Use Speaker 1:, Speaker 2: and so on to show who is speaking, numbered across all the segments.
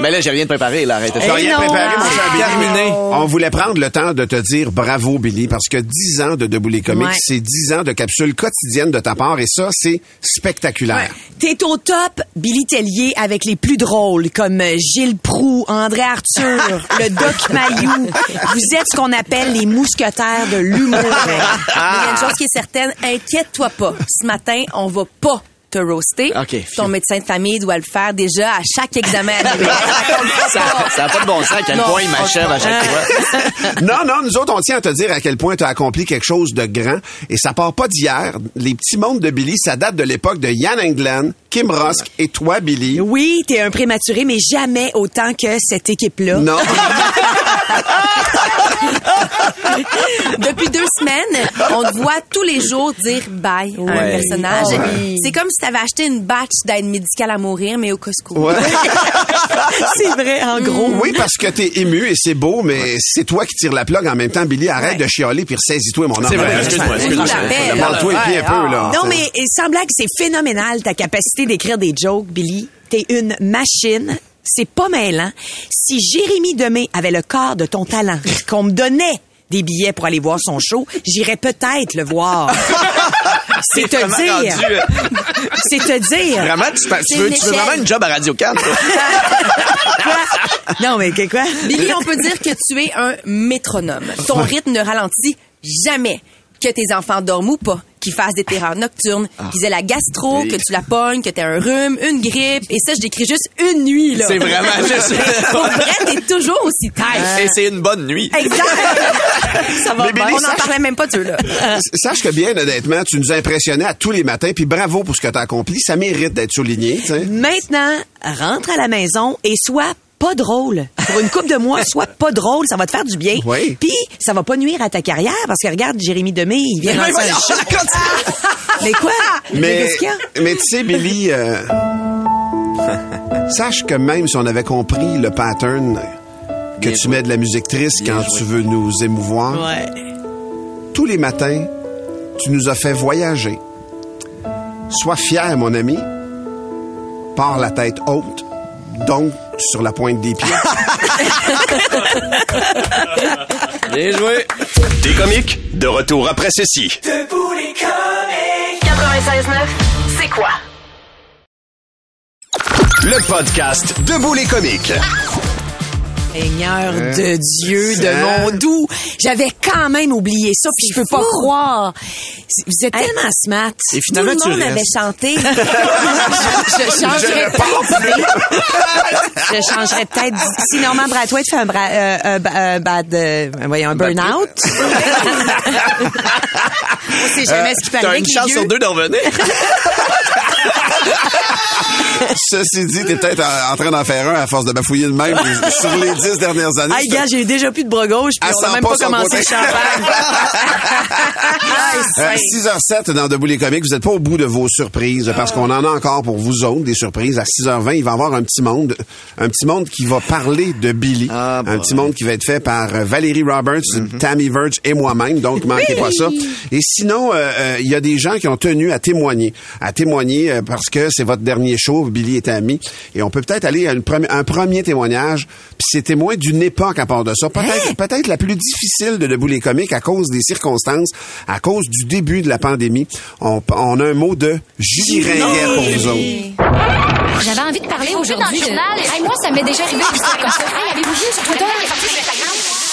Speaker 1: Mais là, j'ai rien de préparé, là. Arrêtez ça.
Speaker 2: rien
Speaker 3: non,
Speaker 2: préparé, mon cher Billy.
Speaker 1: Terminé.
Speaker 2: On voulait prendre le temps de te dire bravo, Billy, parce que 10 ans de Debout les comiques,
Speaker 3: Ouais.
Speaker 2: c'est 10 ans de capsules quotidiennes de ta part, et ça, c'est spectaculaire.
Speaker 3: T'es au top, Billy Tellier, avec les plus drôles, comme Gilles Proux, André Arthur, le Doc Mayou. Vous êtes ce qu'on appelle les mousquetaires de l'humour. Mais il y a une chose qui est certaine, inquiète-toi pas. Ce matin, on va pas te roaster.
Speaker 1: OK.
Speaker 3: Ton médecin de famille doit le faire déjà à chaque examen.
Speaker 1: Ça n'a pas de bon sens à quel
Speaker 3: Non,
Speaker 1: point il m'achève à chaque fois.
Speaker 2: Non, non, nous autres, on tient à te dire à quel point tu as accompli quelque chose de grand. Et ça part pas d'hier. Les petits mondes de Billy, ça date de l'époque de Yann England, Kim Rosk et toi, Billy.
Speaker 3: Oui, t'es un prématuré, mais jamais autant que cette équipe-là.
Speaker 2: Non.
Speaker 3: Depuis deux semaines, on te voit tous les jours dire bye à un
Speaker 1: Ouais.
Speaker 3: personnage.
Speaker 1: Ah
Speaker 3: C'est comme si t'avais acheté une batch d'aide médicale à mourir, mais au Costco.
Speaker 2: Ouais.
Speaker 3: c'est vrai, en gros.
Speaker 2: Oui, parce que t'es ému et c'est beau, mais c'est toi qui tires la plug en même temps. Billy, arrête de chialer puis ressaisis-toi, mon
Speaker 1: C'est
Speaker 2: enfant.
Speaker 1: vrai, excuse-moi, excuse-moi.
Speaker 3: Je l'appelle.
Speaker 2: Parle-toi les pieds un peu, là.
Speaker 3: Non, mais et sans blague, c'est phénoménal ta capacité d'écrire des jokes, Billy. T'es une machine. C'est pas mêlant. Si Jérémy Demé avait le corps de ton talent, qu'on me donnait des billets pour aller voir son show, j'irais peut-être le voir. C'est te dire.
Speaker 1: euh,
Speaker 3: C'est te dire.
Speaker 1: Vraiment, tu, veux, tu veux vraiment une job à Radio 4? toi?
Speaker 3: Non, mais que quoi? Billy, on peut dire que tu es un métronome. Ton rythme ne ralentit jamais. Que tes enfants dorment ou pas, qu'ils fassent des terreurs nocturnes, qu'ils aient la gastro,
Speaker 1: Oui.
Speaker 3: que tu la pognes, que t'aies un rhume, une grippe. Et ça, je décris juste une nuit, là.
Speaker 1: C'est vraiment juste...
Speaker 3: Pour vrai, t'es toujours aussi tight.
Speaker 1: Et c'est une bonne nuit.
Speaker 3: Exact. Ça va bien. On n'en parlait même pas de là.
Speaker 2: Sache que bien honnêtement, tu nous as impressionnés à tous les matins, puis bravo pour ce que t'as accompli. Ça mérite d'être souligné, tu sais.
Speaker 3: Maintenant, rentre à la maison et sois pas drôle. Pour une coupe de mois, sois pas drôle, ça va te faire du bien.
Speaker 2: Oui.
Speaker 3: Puis ça va pas nuire à ta carrière parce que regarde Jérémy Demé, il vient
Speaker 1: Mais
Speaker 3: lancer un
Speaker 1: voyons,
Speaker 3: show. Mais quoi?
Speaker 2: Mais,
Speaker 3: Qu'est-ce qu'il y a?
Speaker 2: mais tu sais, Billy, euh, sache que même si on avait compris le pattern que
Speaker 1: Bien
Speaker 2: tu
Speaker 1: joué.
Speaker 2: mets de la musique triste
Speaker 1: Bien
Speaker 2: quand
Speaker 1: joué.
Speaker 2: tu veux nous émouvoir,
Speaker 3: Ouais.
Speaker 2: tous les matins, tu nous as fait voyager. Sois fier, mon ami. Pars la tête haute, donc sur la pointe des pieds.
Speaker 1: Bien joué.
Speaker 4: Des comiques, de retour après ceci.
Speaker 5: 96.9, c'est quoi?
Speaker 4: Le podcast Debout les comiques.
Speaker 3: Seigneur de Dieu, de
Speaker 2: Hein?
Speaker 3: mon doux. J'avais quand même oublié ça, puis je peux pas croire. Vous êtes tellement smart.
Speaker 1: Et finalement,
Speaker 3: Tout le
Speaker 1: tu
Speaker 3: monde avait chanté. je, je changerais peut-être. Je changerais peut-être. Si Norman Brathwaite fait un, bra, euh, un ba- un bad, euh, voyons, un burn-out. On sait jamais ce qui peut
Speaker 1: T'as
Speaker 3: arriver
Speaker 1: une
Speaker 3: avec les
Speaker 1: chance sur deux d'en revenir.
Speaker 2: Ceci dit, t'es peut-être en en train d'en faire un à force de bafouiller de même sur les dix dernières années.
Speaker 3: Hey, gars, j'ai eu déjà plus de bras gauche, puis on a
Speaker 2: sent
Speaker 3: même
Speaker 2: pas
Speaker 3: pas commencé le champagne.
Speaker 2: Euh, 6h07 dans Debout les comiques, vous n'êtes pas au bout de vos surprises parce qu'on en a encore pour vous autres des surprises. À 6h20, il va y avoir un petit monde, un petit monde qui va parler de Billy,
Speaker 1: Ah,
Speaker 2: un
Speaker 1: boy.
Speaker 2: petit monde qui va être fait par euh, Valérie Roberts, Tammy Verge et moi-même. Donc manquez pas ça. Et sinon, euh, euh, il y a des gens qui ont tenu à témoigner, à témoigner euh, parce que c'est votre dernier show, Billy est ami, et on peut peut-être aller à une premi- un premier témoignage. Puis c'est témoin d'une époque à part de ça, peut-être peut-être la plus difficile de Debout les comiques à cause des circonstances, à cause du début de la pandémie. On, on a un mot de Julie Ringuet pour vous autres.
Speaker 6: J'avais envie de parler aujourd'hui. de- Hey, moi, ça m'est déjà arrivé de faire comme ça. Hey, avez-vous vu sur Twitter?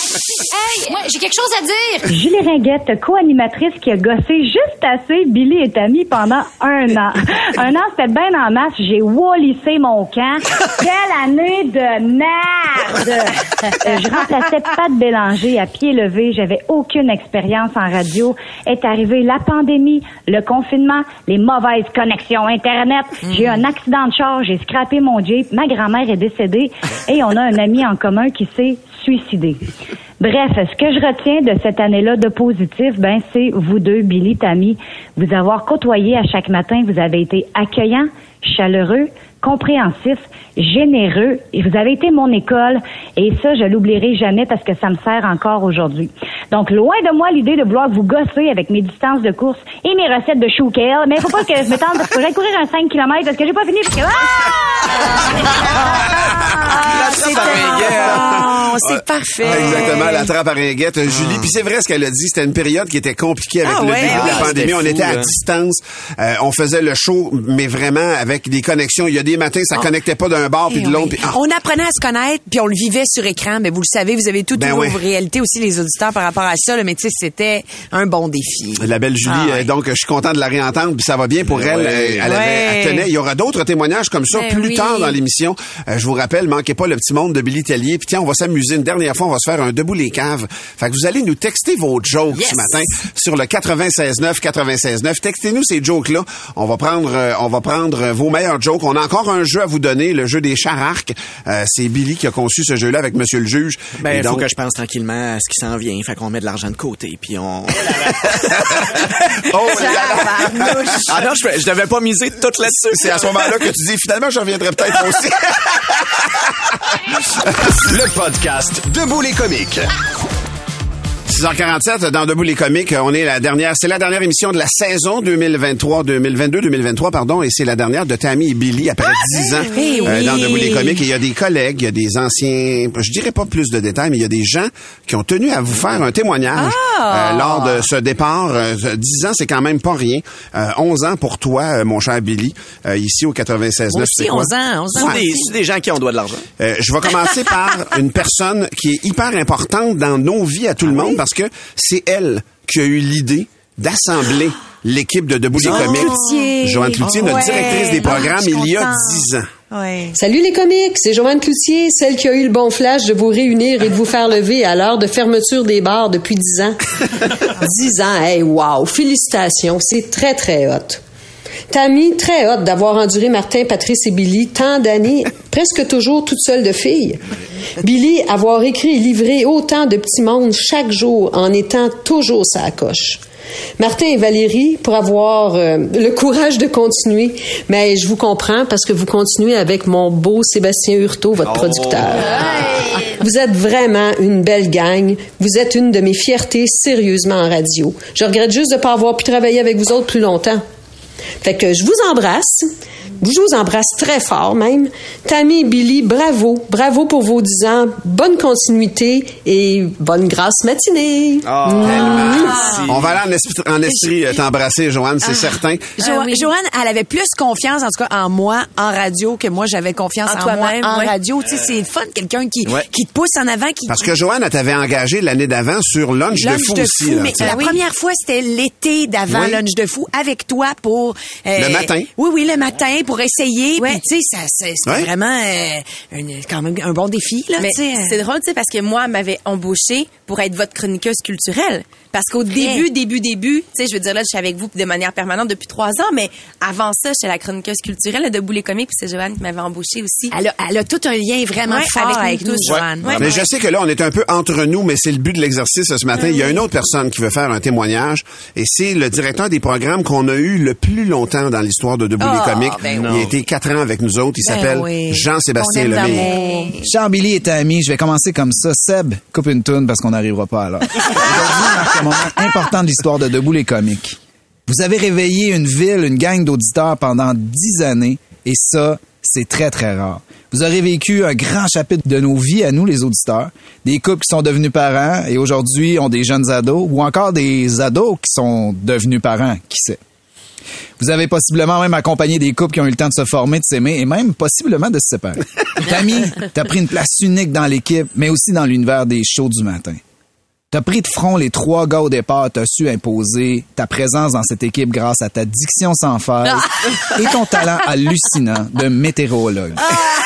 Speaker 6: Hey, moi, j'ai quelque chose à dire.
Speaker 7: Julie Ringuette, co-animatrice qui a gossé juste assez Billy et Tammy pendant un an. Un an, c'était bien en masse. J'ai wallissé mon camp. Quelle année de merde! Euh, Je remplaçais Pat Bélanger à pied levé. J'avais aucune expérience en radio. Est arrivée la pandémie, le confinement, les mauvaises connexions Internet. J'ai eu un accident de char. J'ai scrappé mon Jeep. Ma grand-mère est décédée. Et on a un ami en commun qui s'est Bref, ce que je retiens de cette année-là de positif, ben c'est vous deux, Billy, Tammy, vous avoir côtoyé à chaque matin. Vous avez été accueillants, chaleureux, compréhensif, généreux. Et vous avez été mon école. Et ça, je l'oublierai jamais parce que ça me sert encore aujourd'hui. Donc, loin de moi l'idée de vouloir vous gosser avec mes distances de course et mes recettes de chou kale. Mais il faut pas que je m'étende parce que j'allais courir un 5 km parce que j'ai pas fini parce que...
Speaker 3: Ah, c'est bon, c'est parfait.
Speaker 2: Exactement, la trappe à ringuette. Julie, puis c'est vrai ce qu'elle a dit, c'était une période qui était compliquée avec
Speaker 3: Ah
Speaker 2: le
Speaker 3: ouais,
Speaker 2: début de
Speaker 3: ah
Speaker 2: la pandémie. On était à
Speaker 1: hein.
Speaker 2: distance. Euh, on faisait le show, mais vraiment avec des connexions. Il y a des matins, ça connectait pas d'un bar puis
Speaker 3: Eh
Speaker 2: de l'autre.
Speaker 3: oui.
Speaker 2: puis- ah,
Speaker 3: On apprenait à se connaître, puis on le vivait sur écran. Mais vous le savez, vous avez toutes
Speaker 2: Ben
Speaker 3: vos
Speaker 2: oui.
Speaker 3: réalités aussi, les auditeurs, par rapport à ça. là. Mais tu sais, c'était un bon défi.
Speaker 2: La belle Julie,
Speaker 3: Ah ouais.
Speaker 2: euh, donc je suis content de la réentendre, puis ça va bien pour elle.
Speaker 1: ouais.
Speaker 2: Euh, elle, avait- elle tenait. Il y aura d'autres témoignages comme ça
Speaker 3: Ben
Speaker 2: plus
Speaker 3: oui.
Speaker 2: tard dans l'émission. Euh, je vous rappelle, manquez pas le petit monde de Billy Tellier. Puis tiens, on va s'amuser une dernière fois, on va se faire un debout les caves. Fait que vous allez nous texter vos jokes
Speaker 3: Yes.
Speaker 2: ce matin sur le 96.9 96.9. Textez-nous ces jokes là. On va prendre euh, on va prendre vos meilleurs jokes. On a encore un jeu à vous donner, le jeu des chararques. Euh, c'est Billy qui a conçu ce jeu là avec monsieur le juge.
Speaker 1: Ben, il faut
Speaker 2: donc-
Speaker 1: que je pense tranquillement à ce qui s'en vient. Fait qu'on met de l'argent de côté, puis on...
Speaker 2: Oh là là.
Speaker 1: ah non, je, je devais pas miser tout là-dessus.
Speaker 2: C'est à ce moment-là que tu dis finalement je reviendrai peut-être aussi.
Speaker 4: Le podcast Debout les comiques.
Speaker 2: 6h47 dans Debout les comiques, on est la dernière, c'est la dernière émission de la saison 2023 2022 2023 pardon et c'est la dernière de Tammy et Billy après 10 ans
Speaker 3: Eh
Speaker 2: euh,
Speaker 3: oui.
Speaker 2: dans Debout les comiques et il y a des collègues, il y a des anciens, je dirais pas plus de détails mais il y a des gens qui ont tenu à vous faire un témoignage
Speaker 3: Ah!
Speaker 2: euh, lors de ce départ Euh, 10 ans c'est quand même pas rien. Euh, 11 ans pour toi euh, mon cher Billy euh, ici au 96
Speaker 3: Moi
Speaker 2: 9
Speaker 3: aussi, 11 ans, 11 ans.
Speaker 1: C'est des, c'est des gens qui ont doigt de l'argent.
Speaker 2: euh, je vais commencer par une personne qui est hyper importante dans nos vies à tout le monde parce que c'est elle qui a eu l'idée d'assembler l'équipe de Debout les
Speaker 3: Joanne
Speaker 2: comiques.
Speaker 3: Cloutier.
Speaker 2: Joanne Cloutier, notre
Speaker 3: Ouais.
Speaker 2: directrice des
Speaker 3: Ah,
Speaker 2: programmes, il y a. 10 ans.
Speaker 3: Ouais.
Speaker 8: Salut les comiques, c'est Joanne Cloutier, celle qui a eu le bon flash de vous réunir et de vous faire lever à l'heure de fermeture des bars depuis 10 ans. 10 ans, hey, wow, félicitations, c'est très très hot. Tammy, très hot d'avoir enduré Martin, Patrice et Billy tant d'années, presque toujours toute seule de fille. Billy, avoir écrit et livré autant de petits mondes chaque jour en étant toujours sa coche. Martin et Valérie pour avoir euh, le courage de continuer. Mais je vous comprends parce que vous continuez avec mon beau Sébastien Hurtaud, votre producteur. Vous êtes vraiment une belle gang. Vous êtes une de mes fiertés sérieusement en radio. Je regrette juste de ne pas avoir pu travailler avec vous autres plus longtemps. Fait que je vous embrasse. Je vous embrasse très fort même. Tammy et Billy, bravo. Bravo pour vos 10 ans. Bonne continuité et bonne grâce matinée.
Speaker 1: Ah,
Speaker 2: Mm. On va aller en, esprit, en esprit euh, t'embrasser, Joanne, c'est certain.
Speaker 3: Jo-
Speaker 6: Ah oui.
Speaker 3: Joanne, elle avait plus confiance, en tout cas, en moi, en radio, que moi, j'avais confiance
Speaker 6: En
Speaker 3: en, moi,
Speaker 6: toi-même,
Speaker 3: en
Speaker 6: ouais.
Speaker 3: radio. Tu sais, c'est le fun, quelqu'un qui,
Speaker 1: Ouais.
Speaker 3: qui te pousse en avant, qui...
Speaker 2: Parce que Joanne, elle t'avait engagé l'année d'avant sur Lunch,
Speaker 3: Lunch
Speaker 2: de fou
Speaker 3: de
Speaker 2: aussi.
Speaker 3: fou,
Speaker 2: là,
Speaker 3: mais la première fois, c'était l'été d'avant
Speaker 2: Oui.
Speaker 3: Lunch de fou avec toi pour... euh,
Speaker 2: Le matin.
Speaker 3: Oui, oui, le matin pour essayer.
Speaker 6: Ouais.
Speaker 3: Puis, tu sais, ça,
Speaker 2: Ouais.
Speaker 3: vraiment euh, un- quand même un bon défi, là,
Speaker 6: Mais
Speaker 3: tu sais.
Speaker 6: c'est drôle, tu sais, parce que moi, elle m'avait embauché pour être votre chroniqueuse culturelle. Parce qu'au début, début, début, tu sais, je veux dire, là, je suis avec vous de manière permanente depuis trois ans, mais avant ça, j'étais la chroniqueuse culturelle de Boulet Comique, puis c'est Joanne qui m'avait embauché aussi.
Speaker 3: Elle a, elle a tout un lien vraiment
Speaker 6: Ouais,
Speaker 3: fort avec,
Speaker 6: avec
Speaker 3: nous,
Speaker 6: tous.
Speaker 3: Joanne.
Speaker 6: Ouais.
Speaker 2: Mais je sais que là, on est un peu entre nous, mais c'est le but de l'exercice ce matin. Il y a une autre personne qui veut faire un témoignage, et c'est le directeur des programmes qu'on a eu le plus longtemps dans l'histoire de Debout les
Speaker 3: Oh,
Speaker 2: comiques.
Speaker 3: ben
Speaker 2: il a été quatre ans avec nous autres. Il
Speaker 3: Ben
Speaker 2: s'appelle
Speaker 3: oui.
Speaker 2: Jean-Sébastien Lemay.
Speaker 3: d'amour.
Speaker 9: Cher Billy et Tammy, je vais commencer comme ça. Seb, coupe une toune parce qu'on n'arrivera pas à l'heure. Un moment important de l'histoire de Debout les comiques. Vous avez réveillé une ville, une gang d'auditeurs pendant dix années, et ça, c'est très, très rare. Vous avez vécu un grand chapitre de nos vies à nous, les auditeurs. Des couples qui sont devenus parents et aujourd'hui ont des jeunes ados, ou encore des ados qui sont devenus parents, qui sait. Vous avez possiblement même accompagné des couples qui ont eu le temps de se former, de s'aimer et même possiblement de se séparer. Tammy, t'as pris une place unique dans l'équipe, mais aussi dans l'univers des shows du matin. T'as pris de front les trois gars au départ, t'as su imposer ta présence dans cette équipe grâce à ta diction sans faille et ton talent hallucinant de météorologue.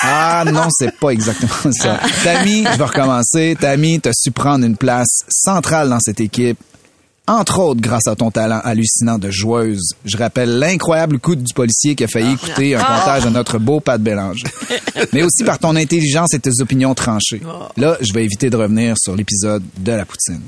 Speaker 9: Ah non, c'est pas exactement ça. Tammy, je vais recommencer. Tammy, t'as su prendre une place centrale dans cette équipe entre autres grâce à ton talent hallucinant de joueuse. Je rappelle l'incroyable coup du policier qui a failli coûter un comptage à notre beau Pat Bélanger. Mais aussi par ton intelligence et tes opinions tranchées. Là, je vais éviter de revenir sur l'épisode de la poutine.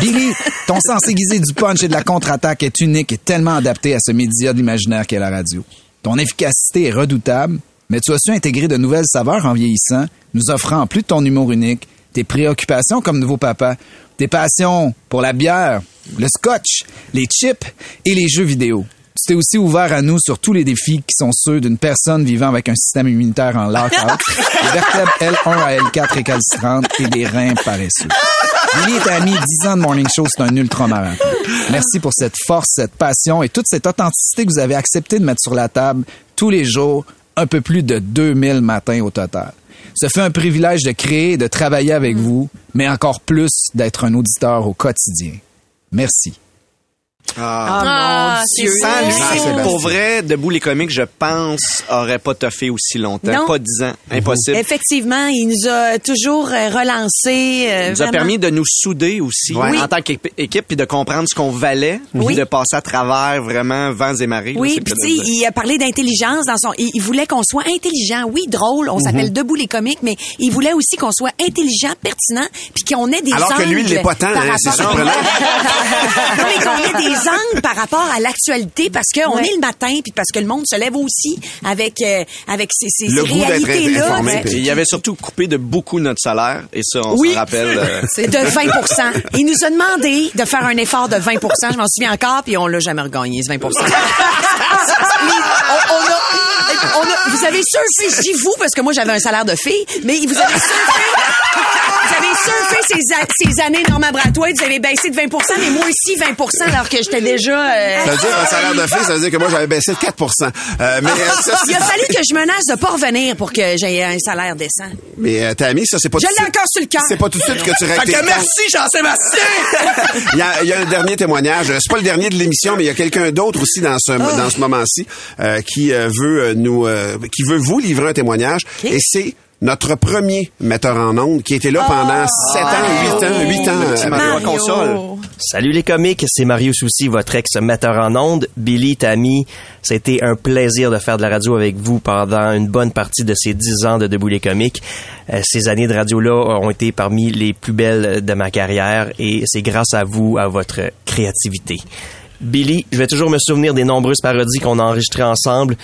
Speaker 9: Billy, ton sens aiguisé du punch et de la contre-attaque est unique et tellement adapté à ce média de l'imaginaire qu'est la radio. Ton efficacité est redoutable Mais tu as su intégrer de nouvelles saveurs en vieillissant, nous offrant en plus de ton humour unique, tes préoccupations comme nouveau papa, tes passions pour la bière, le scotch, les chips et les jeux vidéo. Tu t'es aussi ouvert à nous sur tous les défis qui sont ceux d'une personne vivant avec un système immunitaire en lockout, des vertèbres L1 à L4 récalcitrantes et des reins paresseux. Billy est ami 10 ans de Morning Show, c'est un ultramarin. Merci pour cette force, cette passion et toute cette authenticité que vous avez accepté de mettre sur la table tous les jours, un peu plus de 2000 matins au total. Ce fait un privilège de créer et de travailler avec vous, mais encore plus d'être un auditeur au quotidien. Merci.
Speaker 3: Ah, mon
Speaker 10: Sans lui, pour vrai, Debout les comiques, je pense, aurait pas toffé aussi longtemps.
Speaker 3: Non.
Speaker 10: Pas 10 ans. Impossible.
Speaker 3: Effectivement, il nous a toujours euh, relancé. euh,
Speaker 10: Il nous a permis de nous souder aussi
Speaker 2: Ouais.
Speaker 10: en tant qu'équipe puis de comprendre ce qu'on valait
Speaker 3: Oui.
Speaker 10: puis de passer à travers vraiment vents et marées.
Speaker 3: Oui, puis tu sais, il a parlé d'intelligence dans son. Il, il voulait qu'on soit intelligent, oui, drôle. On s'appelle Debout les comiques, mais il voulait aussi qu'on soit intelligent, pertinent, puis qu'on ait des
Speaker 2: Alors que lui, il
Speaker 3: angles
Speaker 2: l'est pas tant,
Speaker 3: par
Speaker 2: c'est
Speaker 3: rapport-
Speaker 2: surprenant.
Speaker 3: non, mais qu'on ait des angles par rapport à l'actualité, parce qu'on est le matin, puis parce que le monde se lève aussi avec euh, avec ces, ces, Ouais.
Speaker 2: puis-
Speaker 10: Puis il avait surtout coupé de beaucoup notre salaire et ça, on
Speaker 3: Oui.
Speaker 10: se rappelle. euh,
Speaker 3: C'est de 20 Il nous a demandé de faire un effort de 20% je m'en souviens encore, puis on l'a jamais regagné, ce 20 on, on a, on a- vous avez surfé, je dis vous, parce que moi j'avais un salaire de fille, mais vous avez surfé, vous avez surfé ces, a- ces années Norma Brathwaite, vous avez baissé de 20% mais moi aussi 20% alors que j'étais déjà... euh,
Speaker 2: Ça veut dire un salaire de fille, ça veut dire que moi, j'avais baissé de 4 Euh, mais, euh, ça,
Speaker 3: il a fallu que je menace de pas revenir pour que j'aie un salaire décent.
Speaker 2: mais euh, t'as mis ça, c'est pas
Speaker 3: Je
Speaker 2: tout de
Speaker 3: l'ai
Speaker 2: suite-
Speaker 3: encore sur le cœur.
Speaker 2: C'est pas tout de suite que tu règles
Speaker 10: que merci Jean-Sébastien!
Speaker 2: Il y, a, il y a un dernier témoignage. C'est pas le dernier de l'émission, mais il y a quelqu'un d'autre aussi dans ce
Speaker 3: Ah.
Speaker 2: dans ce moment-ci euh, qui euh, veut euh, nous euh, qui veut vous livrer un témoignage. Et c'est notre premier metteur en ondes qui était là pendant 7 ans, 8 ans, 8 ans.
Speaker 10: petit
Speaker 2: euh,
Speaker 10: Mario à
Speaker 3: Mario.
Speaker 10: console.
Speaker 11: Salut les comiques, c'est Mario Soucy, votre ex-metteur en ondes. Billy, Tammy, ça a été un plaisir de faire de la radio avec vous pendant une bonne partie de ces dix ans de Debout les comiques. Euh, ces années de radio-là ont été parmi les plus belles de ma carrière et c'est grâce à vous, à votre créativité. Billy, je vais toujours me souvenir des nombreuses parodies qu'on a enregistrées ensemble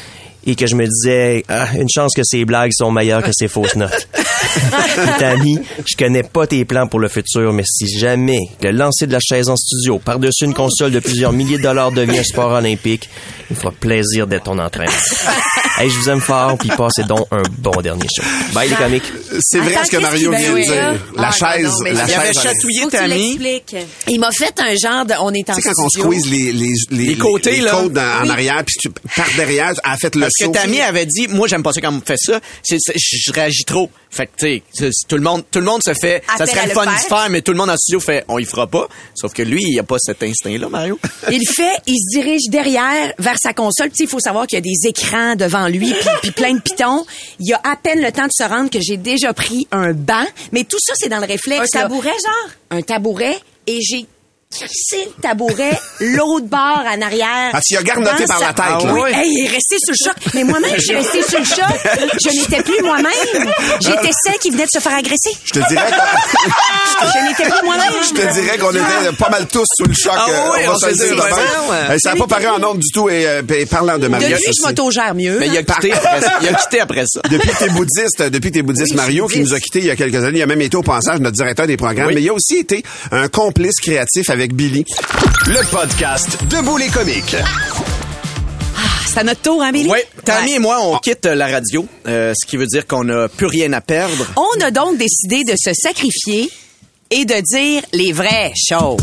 Speaker 11: et que je me disais, ah, une chance que ces blagues sont meilleures que ces fausses notes. Tammy, je connais pas tes plans pour le futur, mais si jamais le lancer de la chaise en studio par-dessus une console de plusieurs milliers de dollars devient un sport olympique, il me fera plaisir d'être ton entraîneur. hey, je vous aime fort, puis passez donc un bon dernier show. Bye les comiques.
Speaker 2: C'est vrai ce que Mario vient de dire? La
Speaker 3: Ah,
Speaker 2: chaise, la
Speaker 3: il
Speaker 10: Il avait
Speaker 2: chaise.
Speaker 10: chatouillé
Speaker 6: l'expliques.
Speaker 3: Il m'a fait un genre de... On est en
Speaker 2: Tu sais, quand on
Speaker 3: studio.
Speaker 2: squeeze les, les, les,
Speaker 10: Les côtés,
Speaker 2: les
Speaker 10: là.
Speaker 2: en arrière, puis tu par derrière, elle a fait le
Speaker 10: Parce
Speaker 2: saut.
Speaker 10: que Tammy avait dit, moi j'aime pas ça quand on me fait ça, je réagis trop. Fait que tu sais, tout le monde, tout le monde se fait, ça serait le fun
Speaker 3: faire.
Speaker 10: d'y faire, mais tout le monde en studio fait, on y fera pas. Sauf que lui, il a pas cet instinct-là, Mario.
Speaker 3: Il fait, il se dirige derrière vers sa console. Tu sais, il faut savoir qu'il y a des écrans devant lui, puis, plein de pitons. Il y a à peine le temps de se rendre que j'ai déjà pris un banc. Mais tout ça, c'est dans le réflexe.
Speaker 6: Un
Speaker 3: là.
Speaker 6: tabouret, genre?
Speaker 3: Un tabouret. Et j'ai crissé le tabouret l'autre bord en arrière.
Speaker 2: Ah, tu y as garnoté par
Speaker 3: sa-
Speaker 2: la tête,
Speaker 3: Ah
Speaker 2: là.
Speaker 3: oui. Hey, il est resté sur le choc. Mais moi-même, je suis restée sur le choc. Je n'étais plus moi-même. J'étais celle qui venait de se faire agresser.
Speaker 2: Je te dirais que-
Speaker 3: Je n'étais plus moi-même.
Speaker 2: je te dirais qu'on était pas mal tous sous le choc.
Speaker 10: Ah
Speaker 2: va
Speaker 10: on
Speaker 2: se dire de
Speaker 10: ouais.
Speaker 2: Ça n'a pas paru en ondes du tout. Et, euh, et parlant de Mario,
Speaker 3: Depuis, je
Speaker 2: aussi.
Speaker 3: m'autogère mieux.
Speaker 10: Mais il a quitté après ça. Il a quitté après ça.
Speaker 2: Depuis que t'es bouddhiste, depuis que t'es bouddhiste,
Speaker 3: Oui, je
Speaker 2: Mario, qui nous a quittés il y a quelques années, il a même été au passage notre directeur des programmes,
Speaker 10: Oui.
Speaker 2: mais il a aussi été un complice créatif avec Billy.
Speaker 4: Le podcast Debout les comiques.
Speaker 3: C'est à notre tour, hein, Billy?
Speaker 10: Oui, Tammy
Speaker 3: Ouais.
Speaker 10: et moi, on quitte la radio, euh, ce qui veut dire qu'on n'a plus rien à perdre.
Speaker 3: On a donc décidé de se sacrifier et de dire les vraies choses.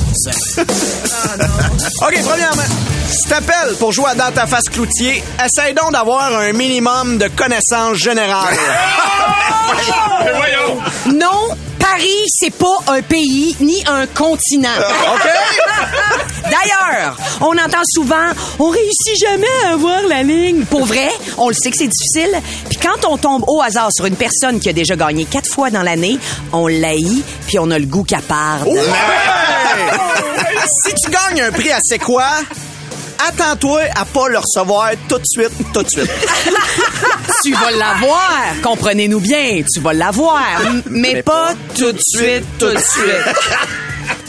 Speaker 10: OK, premièrement, si t'appelles pour jouer à Dans ta face cloutier, essaye donc d'avoir un minimum de connaissances générales.
Speaker 3: Non, Paris, c'est pas un pays ni un continent.
Speaker 10: OK?
Speaker 3: D'ailleurs, on entend souvent, on réussit jamais à avoir la ligne. Pour vrai, on le sait que c'est difficile. Puis quand on tombe au hasard sur une personne qui a déjà gagné quatre fois dans l'année, on l'haït, puis on a le goût qu'à part.
Speaker 10: Ouais! si tu gagnes un prix à C'est quoi? Attends-toi à pas le recevoir tout de suite, tout de suite.
Speaker 3: Tu vas l'avoir, comprenez-nous bien, tu vas l'avoir, mais,
Speaker 10: Mais
Speaker 3: pas
Speaker 10: pas
Speaker 3: tout de suite, tout de suite.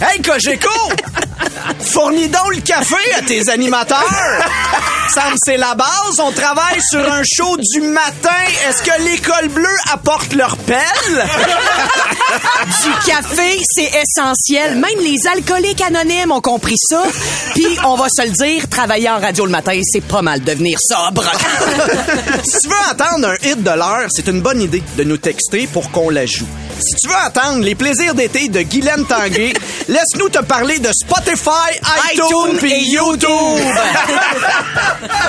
Speaker 10: Hey, Cogeco! Fournis donc le café à tes animateurs. Semble c'est la base. On travaille sur un show du matin. Est-ce que l'école bleue apporte leur pelle?
Speaker 3: Du café, c'est essentiel. Même les alcooliques anonymes ont compris ça. Puis, on va se le dire, travailler en radio le matin, c'est pas mal devenir sobre.
Speaker 10: si tu veux entendre un hit de l'heure, c'est une bonne idée de nous texter pour qu'on la joue. Si tu veux entendre les plaisirs d'été de Guylaine Tanguay, laisse-nous te parler de Spotify, iTunes
Speaker 3: iTunes
Speaker 10: et
Speaker 3: et
Speaker 10: YouTube.